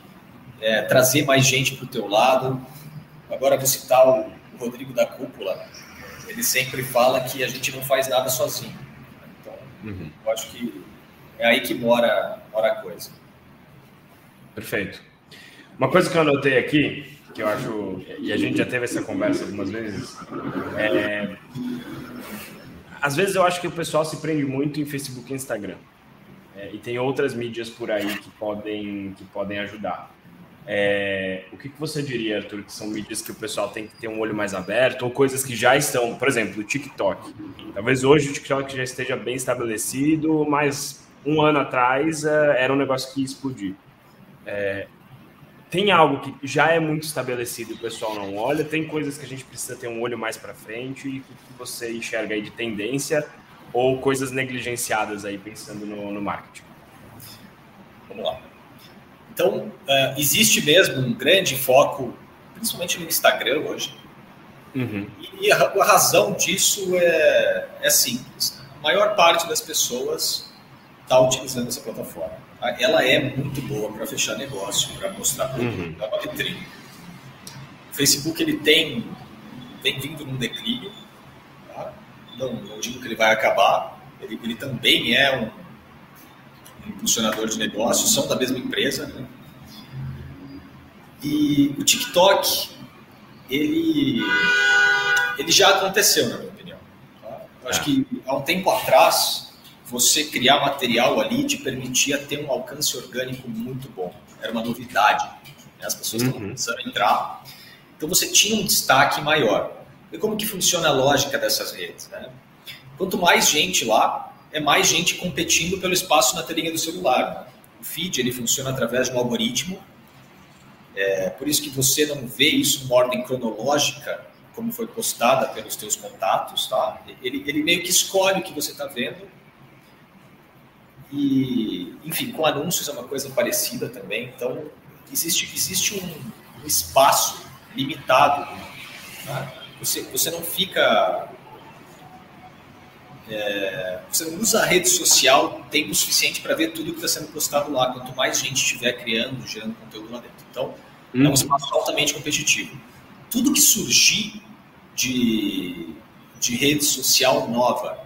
é, trazer mais gente para o teu lado. Agora vou citar o Rodrigo da Cúpula. Ele sempre fala que a gente não faz nada sozinho. Então, uhum. eu acho que é aí que mora, mora a coisa. Perfeito. Uma coisa que eu anotei aqui, que eu acho, e a gente já teve essa conversa algumas vezes, é, às vezes eu acho que o pessoal se prende muito em Facebook e Instagram. É, e tem outras mídias por aí que podem, que podem ajudar. É, o que, que você diria, Arthur, que são mídias que o pessoal tem que ter um olho mais aberto, ou coisas que já estão, por exemplo, o TikTok. Talvez hoje o TikTok já esteja bem estabelecido, mas um ano atrás é, era um negócio que ia explodir. É, tem algo que já é muito estabelecido e o pessoal não olha, tem coisas que a gente precisa ter um olho mais para frente e que você enxerga aí de tendência ou coisas negligenciadas aí pensando no, no marketing. Vamos lá. Então, uh, existe mesmo um grande foco, principalmente no Instagram hoje. Uhum. E a, a, razão disso é, é simples. A maior parte das pessoas está utilizando essa plataforma. Ela é muito boa para fechar negócio, para mostrar produto, uhum. é uma vitrine. O Facebook ele tem vem vindo num declínio. Tá? Não, não digo que ele vai acabar. Ele, ele também é um impulsionador de negócios, são da mesma empresa. Né? E o TikTok, ele, ele já aconteceu, na minha opinião. Tá? Eu acho é. que há um tempo atrás, você criar material ali te permitia ter um alcance orgânico muito bom. Era uma novidade. Né? As pessoas uhum. estavam começando a entrar. Então você tinha um destaque maior. E como que funciona a lógica dessas redes? Né? Quanto mais gente lá, é mais gente competindo pelo espaço na telinha do celular. O feed ele funciona através de um algoritmo, é, por isso que você não vê isso numa ordem cronológica, como foi postada pelos teus contatos, tá? Ele, ele meio que escolhe o que você está vendo. E, enfim, com anúncios é uma coisa parecida também. Então, existe, existe um, um espaço limitado. Tá? Você, você não fica é, você não usa a rede social tempo suficiente para ver tudo que está sendo postado lá. Quanto mais gente estiver criando, gerando conteúdo lá dentro. Então, é um uhum. espaço altamente competitivo. Tudo que surgir de, de rede social nova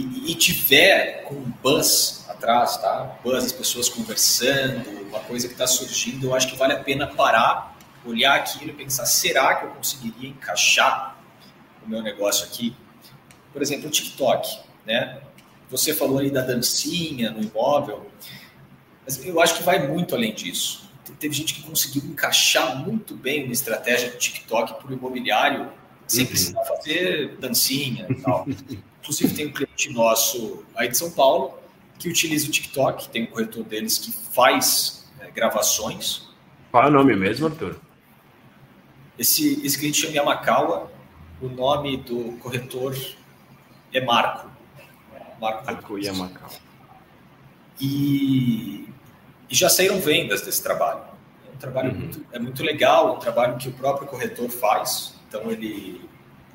e, e tiver com um buzz atrás, tá? Buzz, as pessoas conversando, uma coisa que está surgindo, eu acho que vale a pena parar, olhar aquilo e pensar: será que eu conseguiria encaixar o meu negócio aqui? por exemplo, o TikTok, né? Você falou aí da dancinha no imóvel, mas eu acho que vai muito além disso. Teve gente que conseguiu encaixar muito bem uma estratégia de TikTok para o imobiliário, sem uhum. precisar fazer dancinha e tal. Inclusive, tem um cliente nosso aí de São Paulo que utiliza o TikTok, tem um corretor deles que faz é, gravações. Qual é o nome mesmo, Arthur? Esse, esse cliente chama Yamakawa, o nome do corretor é Marco. Marco Akuya Macau. E, e já saíram vendas desse trabalho. É um trabalho uhum. muito, é muito legal, é um trabalho que o próprio corretor faz. Então ele,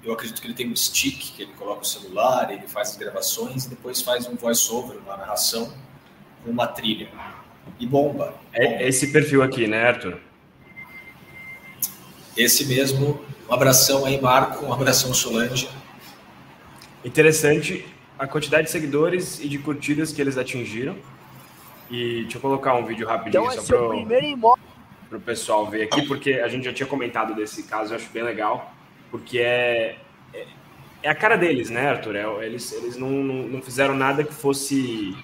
eu acredito que ele tem um stick que ele coloca o celular, ele faz as gravações e depois faz um voice-over, uma narração com uma trilha. E bomba. É esse perfil aqui, né, Arthur? Esse mesmo. Um abração aí, Marco. Um abração, Solange. Interessante a quantidade de seguidores e de curtidas que eles atingiram. E deixa eu colocar um vídeo rapidinho então, só para o pessoal ver aqui, porque a gente já tinha comentado desse caso, eu acho bem legal, porque é, é, é a cara deles, né, Arthur? É, eles eles não, não, não, fizeram nada que fosse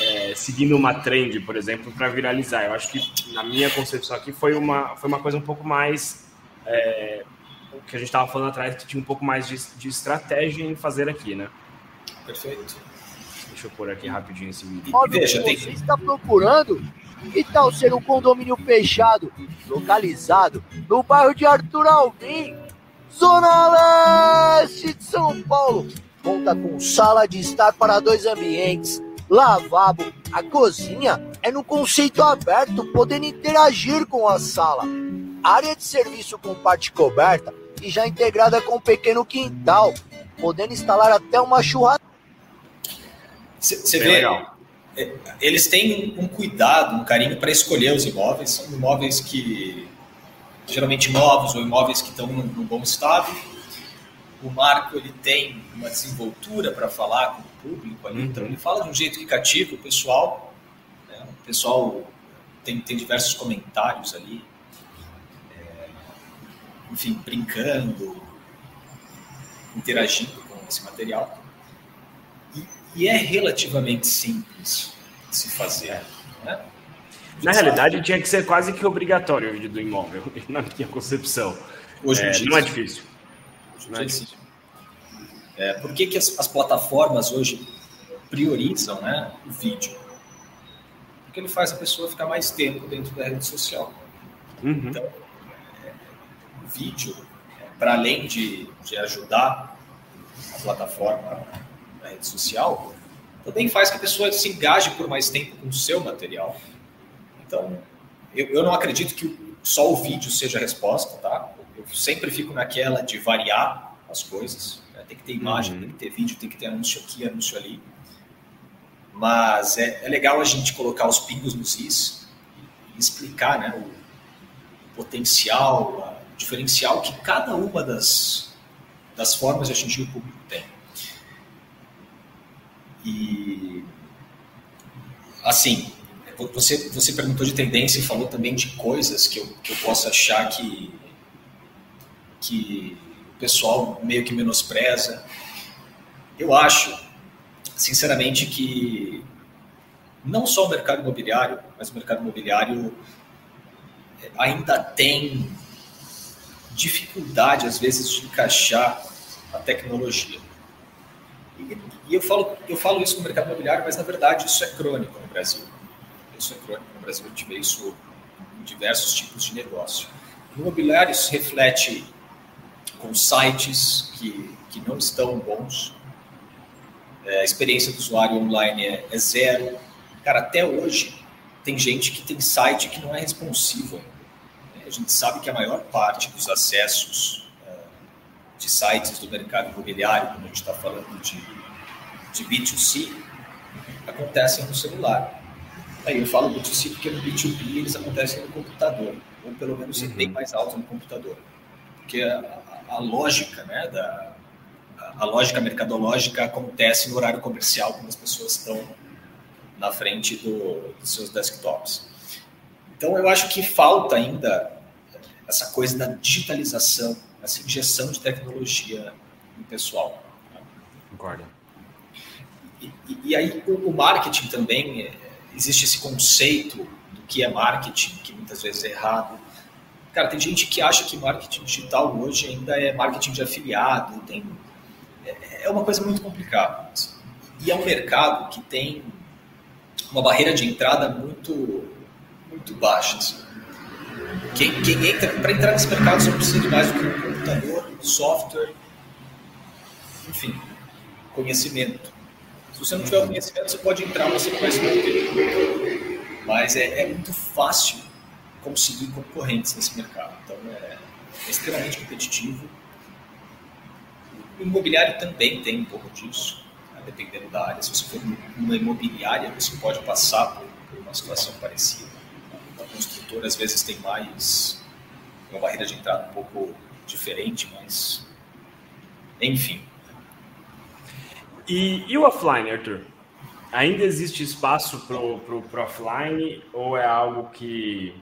é, seguindo uma trend, por exemplo, para viralizar. Eu acho que, na minha concepção aqui, foi uma, foi uma coisa um pouco mais. É, o que a gente estava falando atrás, que tinha um pouco mais de, de estratégia em fazer aqui, né? Perfeito. Deixa eu pôr aqui rapidinho esse vídeo. Óbvio, Veja, tem... você está procurando que tal ser um condomínio fechado, localizado no bairro de Arthur Alvim, Zona Leste de São Paulo? Conta com sala de estar para dois ambientes, lavabo, a cozinha é no conceito aberto, podendo interagir com a sala. Área de serviço com parte coberta e já integrada com um pequeno quintal, podendo instalar até uma churrasqueira. Você vê, legal. É, eles têm um cuidado, um carinho para escolher os imóveis. São imóveis que geralmente novos ou imóveis que estão num bom estado. O Marco ele tem uma desenvoltura para falar com o público ali, então ele fala de um jeito que cativa o pessoal. Né? O pessoal tem, tem diversos comentários ali, é, enfim, brincando, interagindo com esse material. E, e é relativamente simples de se fazer. Né? Na realidade, tinha que ser quase que obrigatório o vídeo do imóvel, na minha concepção. Hoje é, não é difícil. Não é difícil. É, por que, que as, as, plataformas hoje priorizam né, o vídeo? Porque ele faz a pessoa ficar mais tempo dentro da rede social. Uhum. Então, é, o vídeo, para além de, de ajudar a plataforma na rede social, também faz que a pessoa se engaje por mais tempo com o seu material. Então, eu, eu não acredito que só o vídeo seja a resposta, tá? Eu sempre fico naquela de variar as coisas. Né? Tem que ter imagem, uhum. tem que ter vídeo, tem que ter anúncio aqui, anúncio ali. Mas é, é legal a gente colocar os pingos nos is e explicar né, o, o potencial, o diferencial que cada uma das, das formas de atingir o público tem. E assim, você, você perguntou de tendência e falou também de coisas que eu, que eu posso achar que, que o pessoal meio que menospreza. Eu acho, sinceramente, que não só o mercado imobiliário, mas o mercado imobiliário ainda tem dificuldade, às vezes, de encaixar a tecnologia. E, eu, falo, eu falo isso no mercado imobiliário, mas na verdade isso é crônico no Brasil é no Brasil, a gente vê isso em diversos tipos de negócio. No imobiliário, isso reflete com sites que, que não estão bons, é, a experiência do usuário online é, é, zero. Cara, até hoje, tem gente que tem site que não é responsivo ainda. A gente sabe que a maior parte dos acessos é, de sites do mercado imobiliário, quando a gente está falando de, de B2C, acontecem no celular. Aí eu falo B2C porque no B2B eles acontecem no computador, ou pelo menos uhum. bem mais alto no computador. Porque a, a, a lógica, né, da, a, a lógica mercadológica acontece no horário comercial, quando as pessoas estão na frente do, dos seus desktops. Então eu acho que falta ainda essa coisa da digitalização, essa injeção de tecnologia no pessoal. Concordo. E, e, e aí o, o marketing também é, existe esse conceito do que é marketing, que muitas vezes é errado. Cara, tem gente que acha que marketing digital hoje ainda é marketing de afiliado, tem, é, é uma coisa muito complicada. Assim. E é um mercado que tem uma barreira de entrada muito, muito baixa. Assim. Quem, quem entra, para entrar nesse mercado, você precisa de mais do que um computador, software, enfim, conhecimento. Se você não tiver o conhecimento, você pode entrar, mas você não vai se Mas é, é, muito fácil conseguir concorrentes nesse mercado. Então, é, é extremamente competitivo. O imobiliário também tem um pouco disso, né, dependendo da área. Se você for numa imobiliária, você pode passar por, por uma situação parecida. A construtora, às vezes, tem mais uma barreira de entrada um pouco diferente, mas enfim, e, e o offline, Arthur? Ainda existe espaço para o offline ou é algo que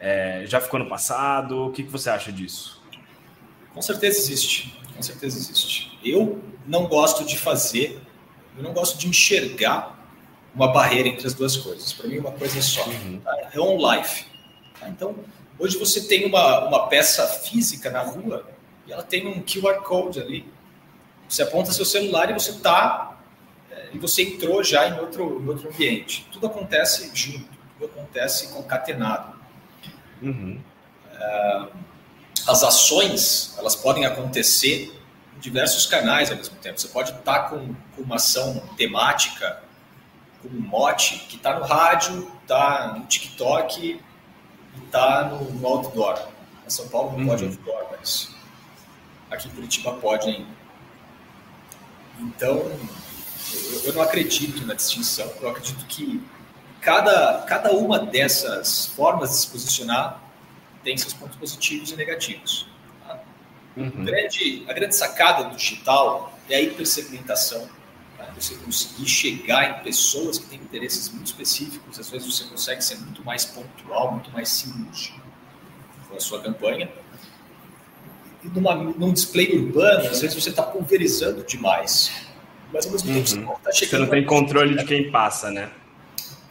é, já ficou no passado? O que, que você acha disso? Com certeza existe. Com certeza existe. Eu não gosto de fazer, eu não gosto de enxergar uma barreira entre as duas coisas. Para mim, uma coisa é só. Uhum. Tá? É on life. Tá? Então, hoje você tem uma, uma peça física na rua e ela tem um QR Code ali. Você aponta seu celular e você está é, e você entrou já em outro, em outro ambiente. Tudo acontece junto, tudo acontece concatenado. Uhum. É, as ações elas podem acontecer em diversos canais ao mesmo tempo. Você pode estar com, com uma ação temática, com um mote que está no rádio, está no TikTok e está no, no, outdoor. Em São Paulo não uhum. pode outdoor, mas aqui em Curitiba pode ainda. Então, eu, não acredito na distinção. Eu acredito que cada, cada uma dessas formas de se posicionar tem seus pontos positivos e negativos. Tá? Uhum. Grande, a grande sacada do digital é a hipersegmentação. Tá? Você conseguir chegar em pessoas que têm interesses muito específicos, às vezes você consegue ser muito mais pontual, muito mais cirúrgico com a sua campanha. Numa, num display urbano, às vezes você está pulverizando demais. Mas ao mesmo tempo você uhum. não está chegando. Você não tem controle de quem passa, né?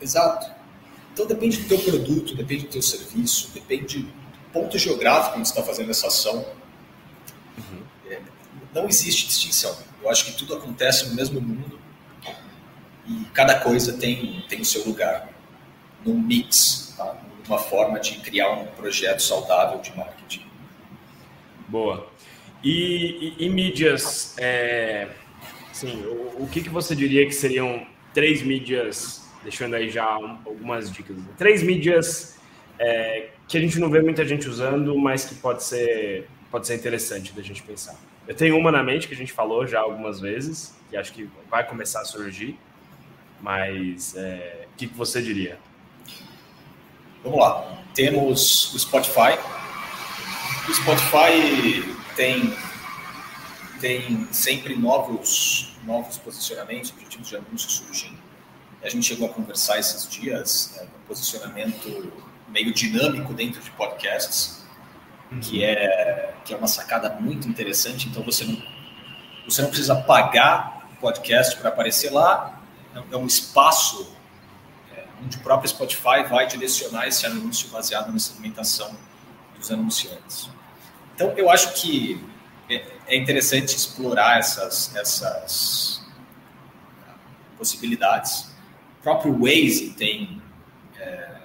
Exato. Então depende do teu produto, depende do teu serviço, depende do ponto geográfico onde você está fazendo essa ação. Uhum. É, não existe distinção. Eu acho que tudo acontece no mesmo mundo e cada coisa tem, tem o seu lugar num mix, tá? uma forma de criar um projeto saudável de marketing. Boa. E, e, e mídias, é, sim, o, o que, que você diria que seriam três mídias deixando aí já algumas dicas. Três mídias é, que a gente não vê muita gente usando, mas que pode ser, pode ser interessante da gente pensar. Eu tenho uma na mente que a gente falou já algumas vezes, que acho que vai começar a surgir, mas é, o que, que você diria? Vamos lá. Temos o Spotify. O Spotify tem, tem sempre novos, novos posicionamentos, objetivos de anúncios surgindo a gente chegou a conversar esses dias, né, um posicionamento meio dinâmico dentro de podcasts, uhum. que, é, que é uma sacada muito interessante. Então, você não, você não precisa pagar o podcast para aparecer lá, é um espaço é, onde o próprio Spotify vai direcionar esse anúncio baseado na segmentação dos anunciantes. Então, eu acho que é, é interessante explorar essas, essas possibilidades. O próprio Waze tem é,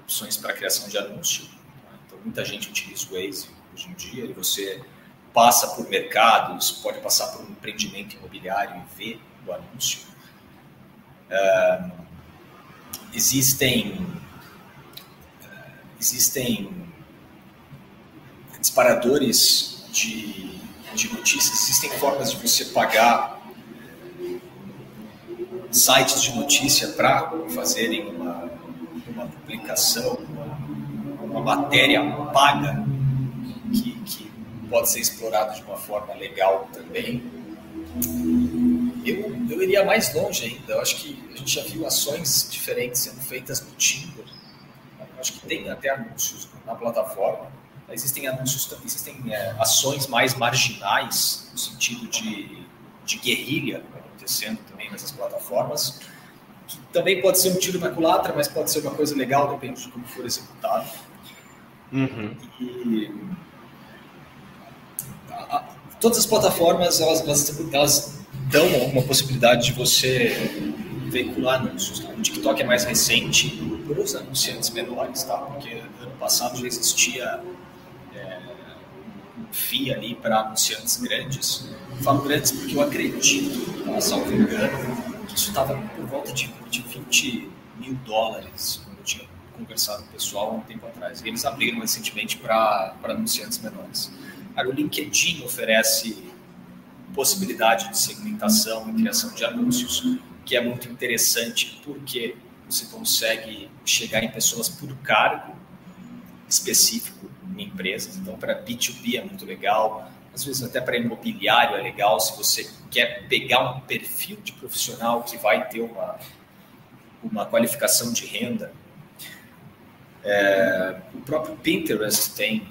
opções para criação de anúncio. Tá? Então, muita gente utiliza o Waze hoje em dia e você passa por mercados, pode passar por um empreendimento imobiliário e ver o anúncio. É, existem existem disparadores de, de notícias, existem formas de você pagar sites de notícia para fazerem uma, uma publicação, uma, uma matéria paga que, que pode ser explorado de uma forma legal também. Eu, eu iria mais longe ainda. Eu acho que a gente já viu ações diferentes sendo feitas no Tinder. Eu acho que tem até anúncios na plataforma. Existem anúncios, existem é, ações mais marginais no sentido de, de guerrilha acontecendo também nessas plataformas, que também pode ser um tiro na culatra, mas pode ser uma coisa legal, depende de como for executado. Uhum. E a, a, todas as plataformas elas, elas, elas dão uma possibilidade de você veicular anúncios. O TikTok é mais recente para os anunciantes menores, tá? Porque ano passado já existia FII ali para anunciantes grandes falo grandes porque eu acredito, tá, salvo engano, que isso estava por volta de, de 20 mil dólares, quando eu tinha conversado com o pessoal há um tempo atrás. E eles abriram recentemente para anunciantes menores. Cara, o LinkedIn oferece possibilidade de segmentação e criação de anúncios, que é muito interessante porque você consegue chegar em pessoas por cargo específico em empresas. Então, para B2B é muito legal, às vezes até para imobiliário é legal, se você quer pegar um perfil de profissional que vai ter uma, uma qualificação de renda. É, o próprio Pinterest tem,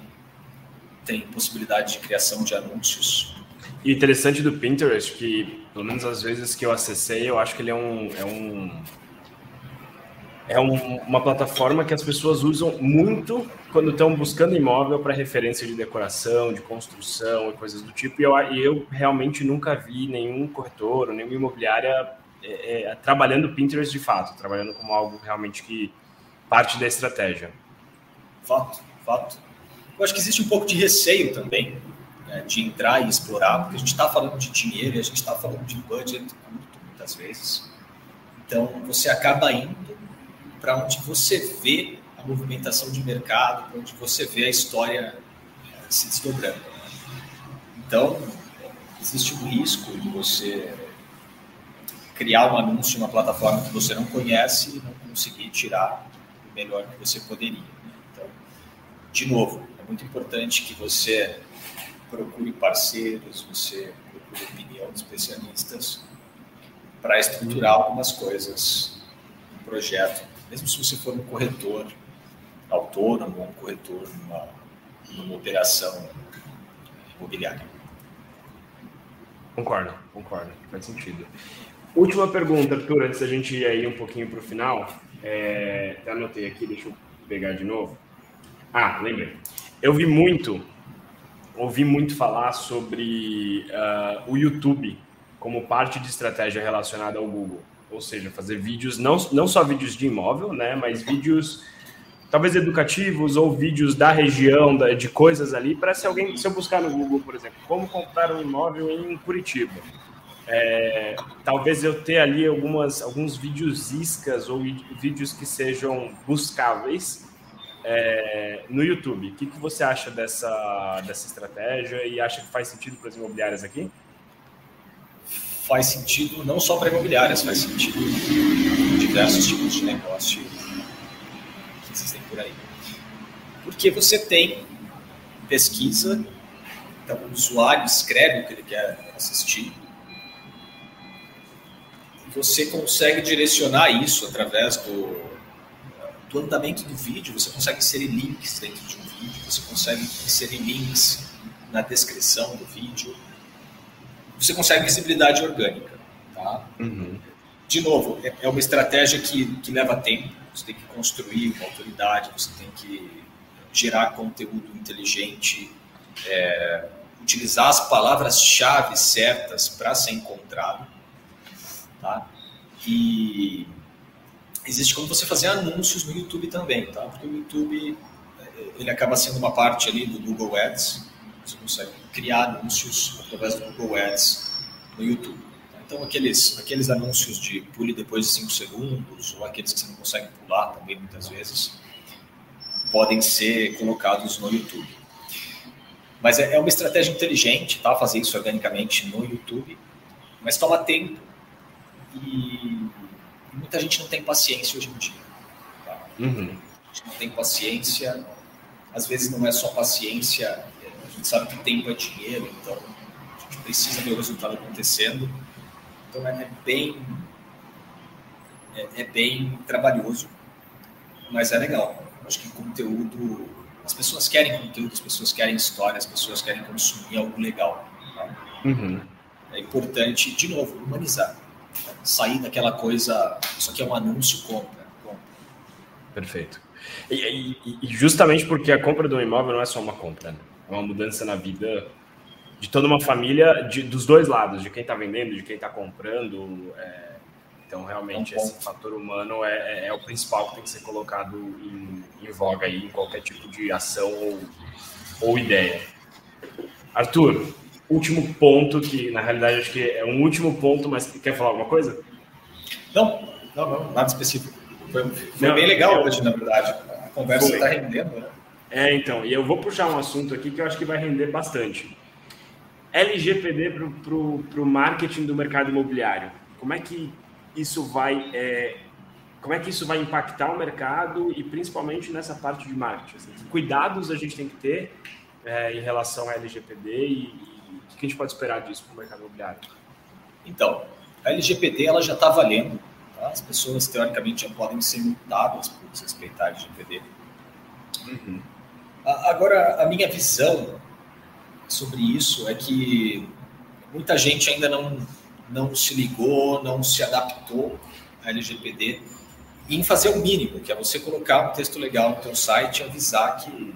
tem possibilidade de criação de anúncios. E interessante do Pinterest que, pelo menos as vezes que eu acessei, eu acho que ele é um, é um é um, uma plataforma que as pessoas usam muito quando estão buscando imóvel para referência de decoração, de construção e coisas do tipo. E eu, eu realmente nunca vi nenhum corretor nenhuma imobiliária é, é, trabalhando Pinterest de fato, trabalhando como algo realmente que parte da estratégia. Fato, fato. Eu acho que existe um pouco de receio também né, de entrar e explorar, porque a gente está falando de dinheiro e a gente está falando de budget curto muitas vezes. Então você acaba indo para onde você vê a movimentação de mercado, para onde você vê a história eh, se desdobrando. Então existe um risco de você criar um anúncio em uma plataforma que você não conhece e não conseguir tirar o melhor que você poderia. Então, de novo, é muito importante que você procure parceiros, você procure opinião de especialistas para estruturar algumas coisas no projeto, mesmo se você for um corretor autônomo um corretor numa, numa operação imobiliária. Concordo, concordo, faz sentido. Última pergunta, Arthur, antes da gente ir aí um pouquinho para o final. É, anotei aqui, deixa eu pegar de novo. Ah, lembrei. Eu vi muito ouvi muito falar sobre uh, o YouTube como parte de estratégia relacionada ao Google. Ou seja, fazer vídeos, não, não só vídeos de imóvel, né, mas vídeos talvez educativos ou vídeos da região, da, de coisas ali, para se alguém, se eu buscar no Google, por exemplo, como comprar um imóvel em Curitiba. É, talvez eu ter ali algumas, alguns vídeos iscas ou vídeos que sejam buscáveis é, no YouTube. O que, que você acha dessa, dessa estratégia e acha que faz sentido para as imobiliárias aqui? Faz sentido não só para imobiliárias, faz sentido em diversos tipos de negócio que existem por aí. Porque você tem pesquisa, então o usuário escreve o que ele quer assistir, você consegue direcionar isso através do do andamento do vídeo, você consegue inserir links dentro de um vídeo, você consegue inserir links na descrição do vídeo, você consegue visibilidade orgânica. Tá? Uhum. De novo, é, é uma estratégia que, que leva tempo, você tem que construir uma autoridade, você tem que gerar conteúdo inteligente, é, utilizar as palavras-chave certas para ser encontrado. Tá? E existe como você fazer anúncios no YouTube também, tá? Porque o YouTube ele acaba sendo uma parte ali do Google Ads. Você consegue criar anúncios através do Google Ads no YouTube. Então aqueles aqueles anúncios de pule depois de 5 segundos ou aqueles que você não consegue pular também muitas vezes podem ser colocados no YouTube. Mas é, é uma estratégia inteligente, tá? Fazer isso organicamente no YouTube, mas toma tempo e muita gente não tem paciência hoje em dia. Tá? Uhum. A gente não tem paciência, às vezes não é só paciência, gente sabe que tempo é dinheiro, então a gente precisa ver o resultado acontecendo. Então é bem, é, é bem trabalhoso, mas é legal. Acho que conteúdo, as pessoas querem conteúdo, as pessoas querem história, as pessoas querem consumir algo legal. Tá? Uhum. É importante, de novo, humanizar sair daquela coisa, isso aqui é um anúncio, compra, compra. Perfeito. E, e, e, justamente porque a compra de um imóvel não é só uma compra, né? É uma mudança na vida de toda uma família, de, dos dois lados, de quem está vendendo, de quem está comprando. É, então, realmente, é um esse fator humano é, é, é, o principal que tem que ser colocado em, em voga aí, em qualquer tipo de ação ou, ou ideia. Arthur, último ponto, que na realidade acho que é um último ponto, mas quer falar alguma coisa? Não, não, não nada específico. Foi, foi não, bem legal eu, hoje, na verdade. A conversa está rendendo, né? É, então, e eu vou puxar um assunto aqui que eu acho que vai render bastante. LGPD para o marketing do mercado imobiliário. Como é que isso vai é, como é que isso vai impactar o mercado e principalmente nessa parte de marketing? Assim, que cuidados a gente tem que ter é, em relação à LGPD e, que a gente pode esperar disso para o mercado imobiliário? Então, a LGPD ela já está valendo. Tá? As pessoas, teoricamente, já podem ser multadas por desrespeitar a LGPD. Uhum. Agora, a minha visão sobre isso é que muita gente ainda não, não se ligou, não se adaptou à LGPD em fazer o mínimo, que é você colocar um texto legal no seu site e avisar que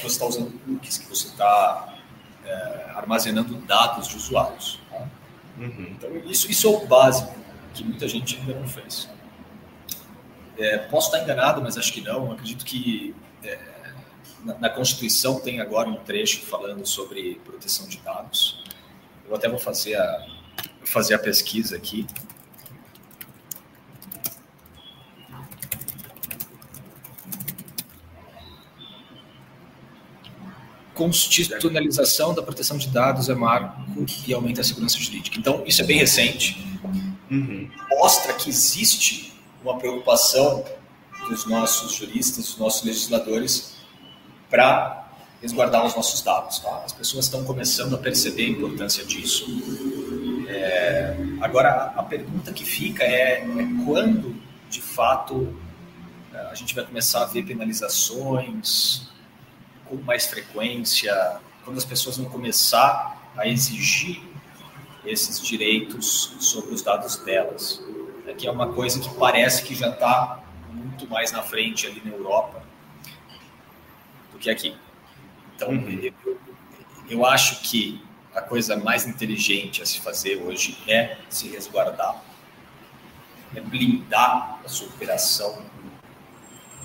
você está usando cookies, que você está é, armazenando dados de usuários. Tá? Uhum. Então, isso, isso é o básico que muita gente ainda não fez. É, posso estar enganado, mas acho que não. Acredito que é, na, na, Constituição tem agora um trecho falando sobre proteção de dados. Eu até vou fazer a, fazer a pesquisa aqui. Constitucionalização da proteção de dados é marco e aumenta a segurança jurídica. Então, isso é bem recente. Uhum. Mostra que existe uma preocupação dos nossos juristas, dos nossos legisladores, para resguardar os nossos dados. Tá? As pessoas estão começando a perceber a importância disso. É, agora, a pergunta que fica é, é quando, de fato, a gente vai começar a ver penalizações, com mais frequência, quando as pessoas vão começar a exigir esses direitos sobre os dados delas. É que é uma coisa que parece que já está muito mais na frente ali na Europa do que aqui. Então, uhum. eu, eu acho que a coisa mais inteligente a se fazer hoje é se resguardar, é blindar a sua operação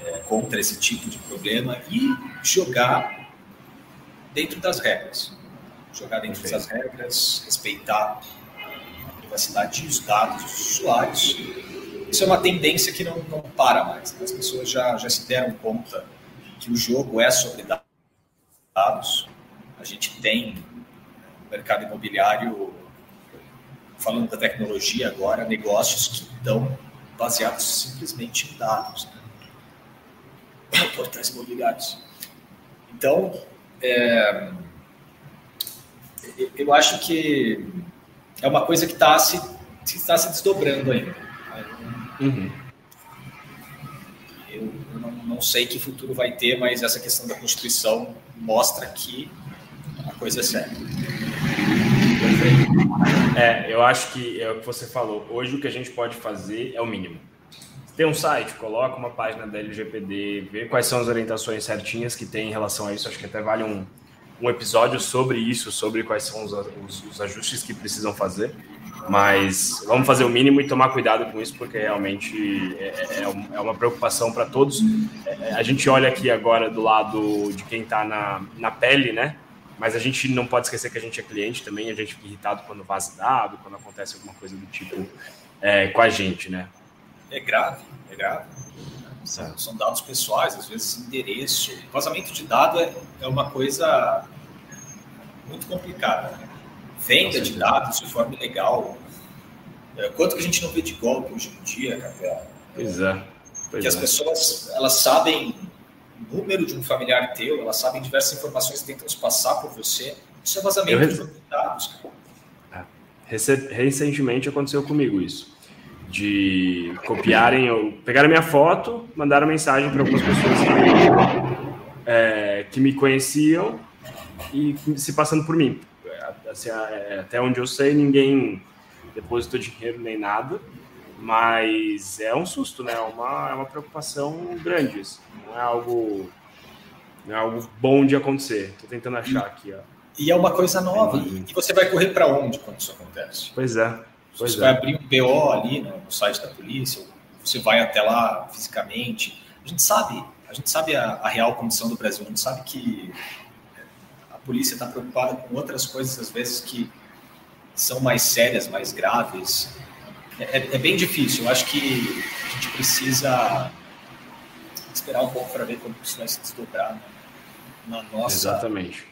é, contra esse tipo de problema e jogar dentro das regras. Jogar dentro Perfeito. das regras, respeitar a privacidade e os dados dos usuários. Isso é uma tendência que não, não para mais. Né? As pessoas já, já se deram conta que o jogo é sobre dados. A gente tem no mercado imobiliário, falando da tecnologia agora, negócios que estão baseados simplesmente em dados. Né? portais imobiliários. Então, é, eu acho que é uma coisa que está se, está se desdobrando ainda. Uhum. Eu, não, não, sei que futuro vai ter, mas essa questão da Constituição mostra que a coisa é séria. É, eu acho que é o que você falou. Hoje o que a gente pode fazer é o mínimo tem um site, coloca uma página da LGPD, vê quais são as orientações certinhas que tem em relação a isso. Acho que até vale um, um episódio sobre isso, sobre quais são os, os, os, ajustes que precisam fazer. Mas vamos fazer o mínimo e tomar cuidado com isso, porque realmente é, é, é uma preocupação para todos. É, a gente olha aqui agora do lado de quem está na, na pele, né? Mas a gente não pode esquecer que a gente é cliente também, a gente fica irritado quando vaza dado, quando acontece alguma coisa do tipo é, com a gente, né? é grave, é grave. São, são, dados pessoais, às vezes endereço. Vazamento de dado é, é uma coisa muito complicada. Né? Venda de dados de forma ilegal. É, quanto que a gente não vê de golpe hoje em dia, Capela? Pois é. Pois que é. as pessoas elas sabem o número de um familiar teu, elas sabem diversas informações que tentam se passar por você. Isso é vazamento de dados. Cara. É. Recentemente aconteceu comigo isso de copiarem ou pegaram minha foto, mandaram mensagem para algumas pessoas que, é, que, me conheciam e se passando por mim. Assim, é, até onde eu sei, ninguém depositou dinheiro nem nada, mas é um susto, né? É uma, é uma preocupação grande isso. Não é algo, não é algo bom de acontecer. Estou tentando achar aqui, ó. E é uma coisa nova. E você vai correr para onde quando isso acontece? Pois é. Pois você é. vai abrir um BO ali no, no, site da polícia, você vai até lá fisicamente. A gente sabe, a gente sabe a, a real condição do Brasil, a gente sabe que polícia está preocupada com outras coisas, às vezes, que são mais sérias, mais graves. É, é, é bem difícil. Eu acho que a gente precisa esperar um pouco para ver como isso vai se desdobrar né? na nossa, Exatamente.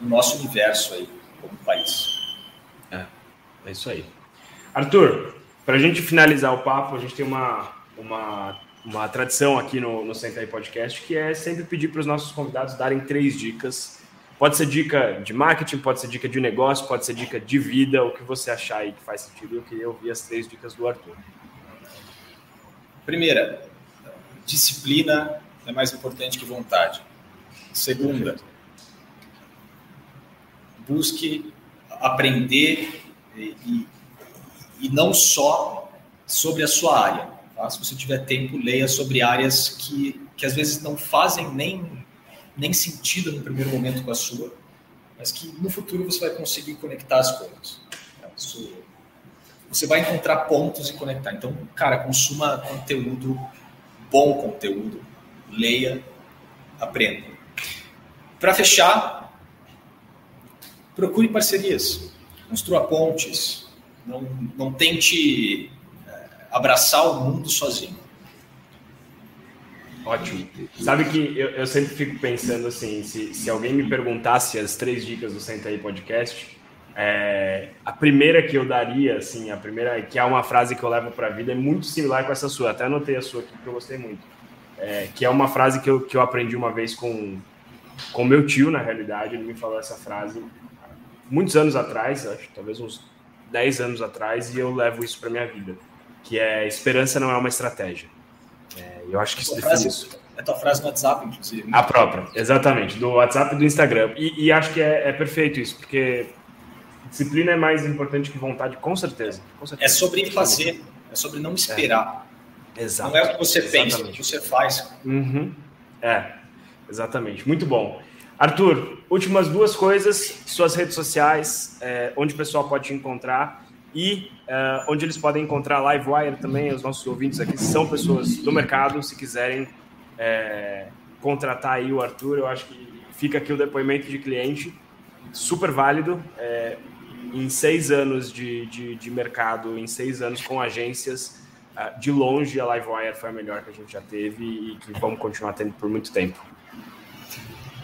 no nosso universo aí, como país. É isso aí. Arthur, para a gente finalizar o papo, a gente tem uma, uma, uma tradição aqui no, no Podcast, que é sempre pedir para os nossos convidados darem três dicas. Pode ser dica de marketing, pode ser dica de negócio, pode ser dica de vida, o que você achar aí que faz sentido. Eu queria ouvir as três dicas do Arthur. Primeira, disciplina é mais importante que vontade. Segunda, busque aprender e, e não só sobre a sua área. Tá? Tá? Se você tiver tempo, leia sobre áreas que, que às vezes não fazem nem, nem sentido no primeiro momento com a sua, mas que no futuro você vai conseguir conectar as coisas. Isso, você vai encontrar pontos e conectar. Então, cara, consuma conteúdo, bom conteúdo, leia, aprenda. Para fechar, procure parcerias, construa pontes, não, não tente abraçar o mundo sozinho. Ótimo. Sabe que eu, eu sempre fico pensando assim, se, se alguém me perguntasse as três dicas do Senta aí Podcast, é, a primeira que eu daria, assim, a primeira, que é uma frase que eu levo para a vida, é muito similar com essa sua. Até anotei a sua aqui, porque eu gostei muito. É, que é uma frase que eu, que eu aprendi uma vez com com meu tio, na realidade. Ele me falou essa frase muitos anos atrás, acho, talvez uns 10 anos atrás, e eu levo isso para minha vida. Que é esperança não é uma estratégia. É, eu acho que isso define isso. É tua frase no WhatsApp, inclusive. A própria, exatamente, do WhatsApp e do Instagram. E, e acho que é, é, perfeito isso, porque disciplina é mais importante que vontade, com certeza. Com certeza. É sobre fazer, é sobre não esperar. É. Exato. Não é o que você exatamente. pensa, é o que você faz. Uhum. É, exatamente. Muito bom. Arthur, últimas duas coisas: suas redes sociais, é, onde o pessoal pode te encontrar e uh, onde eles podem encontrar Livewire também. Os nossos ouvintes aqui são pessoas do mercado, se quiserem é, contratar aí o Arthur, eu acho que fica aqui o depoimento de cliente, super válido. É, em seis anos de, de, de, mercado, em seis anos com agências, uh, de longe a Livewire foi a melhor que a gente já teve e que vamos continuar tendo por muito tempo.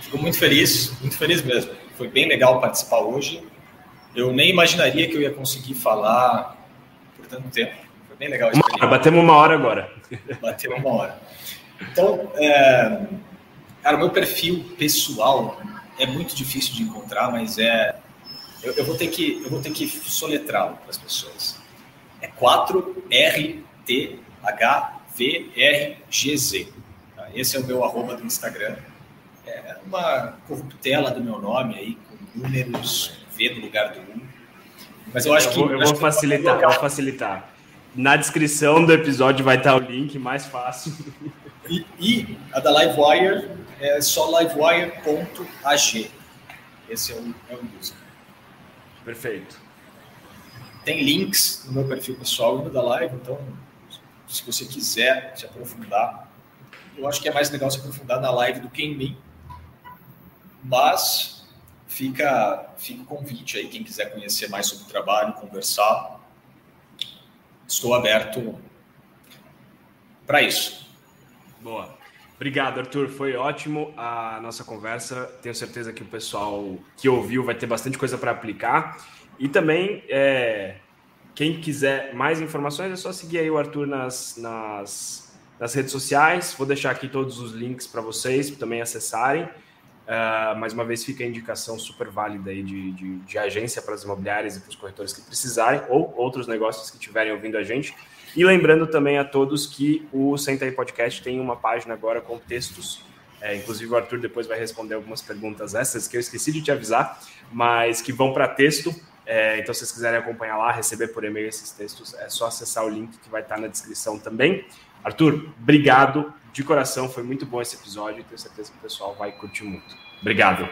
Fico muito feliz, muito feliz mesmo. Foi bem legal participar hoje. Eu nem imaginaria que eu ia conseguir falar por tanto tempo. Foi bem legal. Uma hora, batemos uma hora agora. Batemos uma hora. Então, é, cara, o meu perfil pessoal é muito difícil de encontrar, mas é eu, eu vou ter que eu vou ter que soletrá-lo para as pessoas. É 4 R T H V R G Z. Tá? Esse é o meu arroba do Instagram é uma corruptela do meu nome aí, com números, V no lugar do 1. Mas eu acho eu vou, que. Eu vou facilitar, eu vou facilitar. Na descrição do episódio vai estar o link mais fácil. E, e a da Livewire é só livewire.ag. Esse é o, é o user. Perfeito. Tem links no meu perfil pessoal e no da live, então se você quiser se aprofundar, eu acho que é mais legal se aprofundar na live do que em mim. Mas fica, fica o convite aí, quem quiser conhecer mais sobre o trabalho, conversar. Estou aberto para isso. Boa. Obrigado, Arthur. Foi ótimo a nossa conversa. Tenho certeza que o pessoal que ouviu vai ter bastante coisa para aplicar. E também, é, quem quiser mais informações, é só seguir aí o Arthur nas, nas, nas redes sociais. Vou deixar aqui todos os links para vocês também acessarem. Uh, mais uma vez fica a indicação super válida aí de, de, de agência para as imobiliárias e para os corretores que precisarem, ou outros negócios que estiverem ouvindo a gente. E lembrando também a todos que o Senta aí Podcast tem uma página agora com textos. É, inclusive o Arthur depois vai responder algumas perguntas essas que eu esqueci de te avisar, mas que vão para texto. É, então, se vocês quiserem acompanhar lá, receber por e-mail esses textos, é só acessar o link que vai estar na descrição também. Arthur, obrigado de coração, foi muito bom esse episódio e tenho certeza que o pessoal vai curtir muito. Obrigado.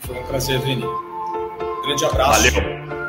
Foi um prazer, Vini. Grande abraço. Valeu.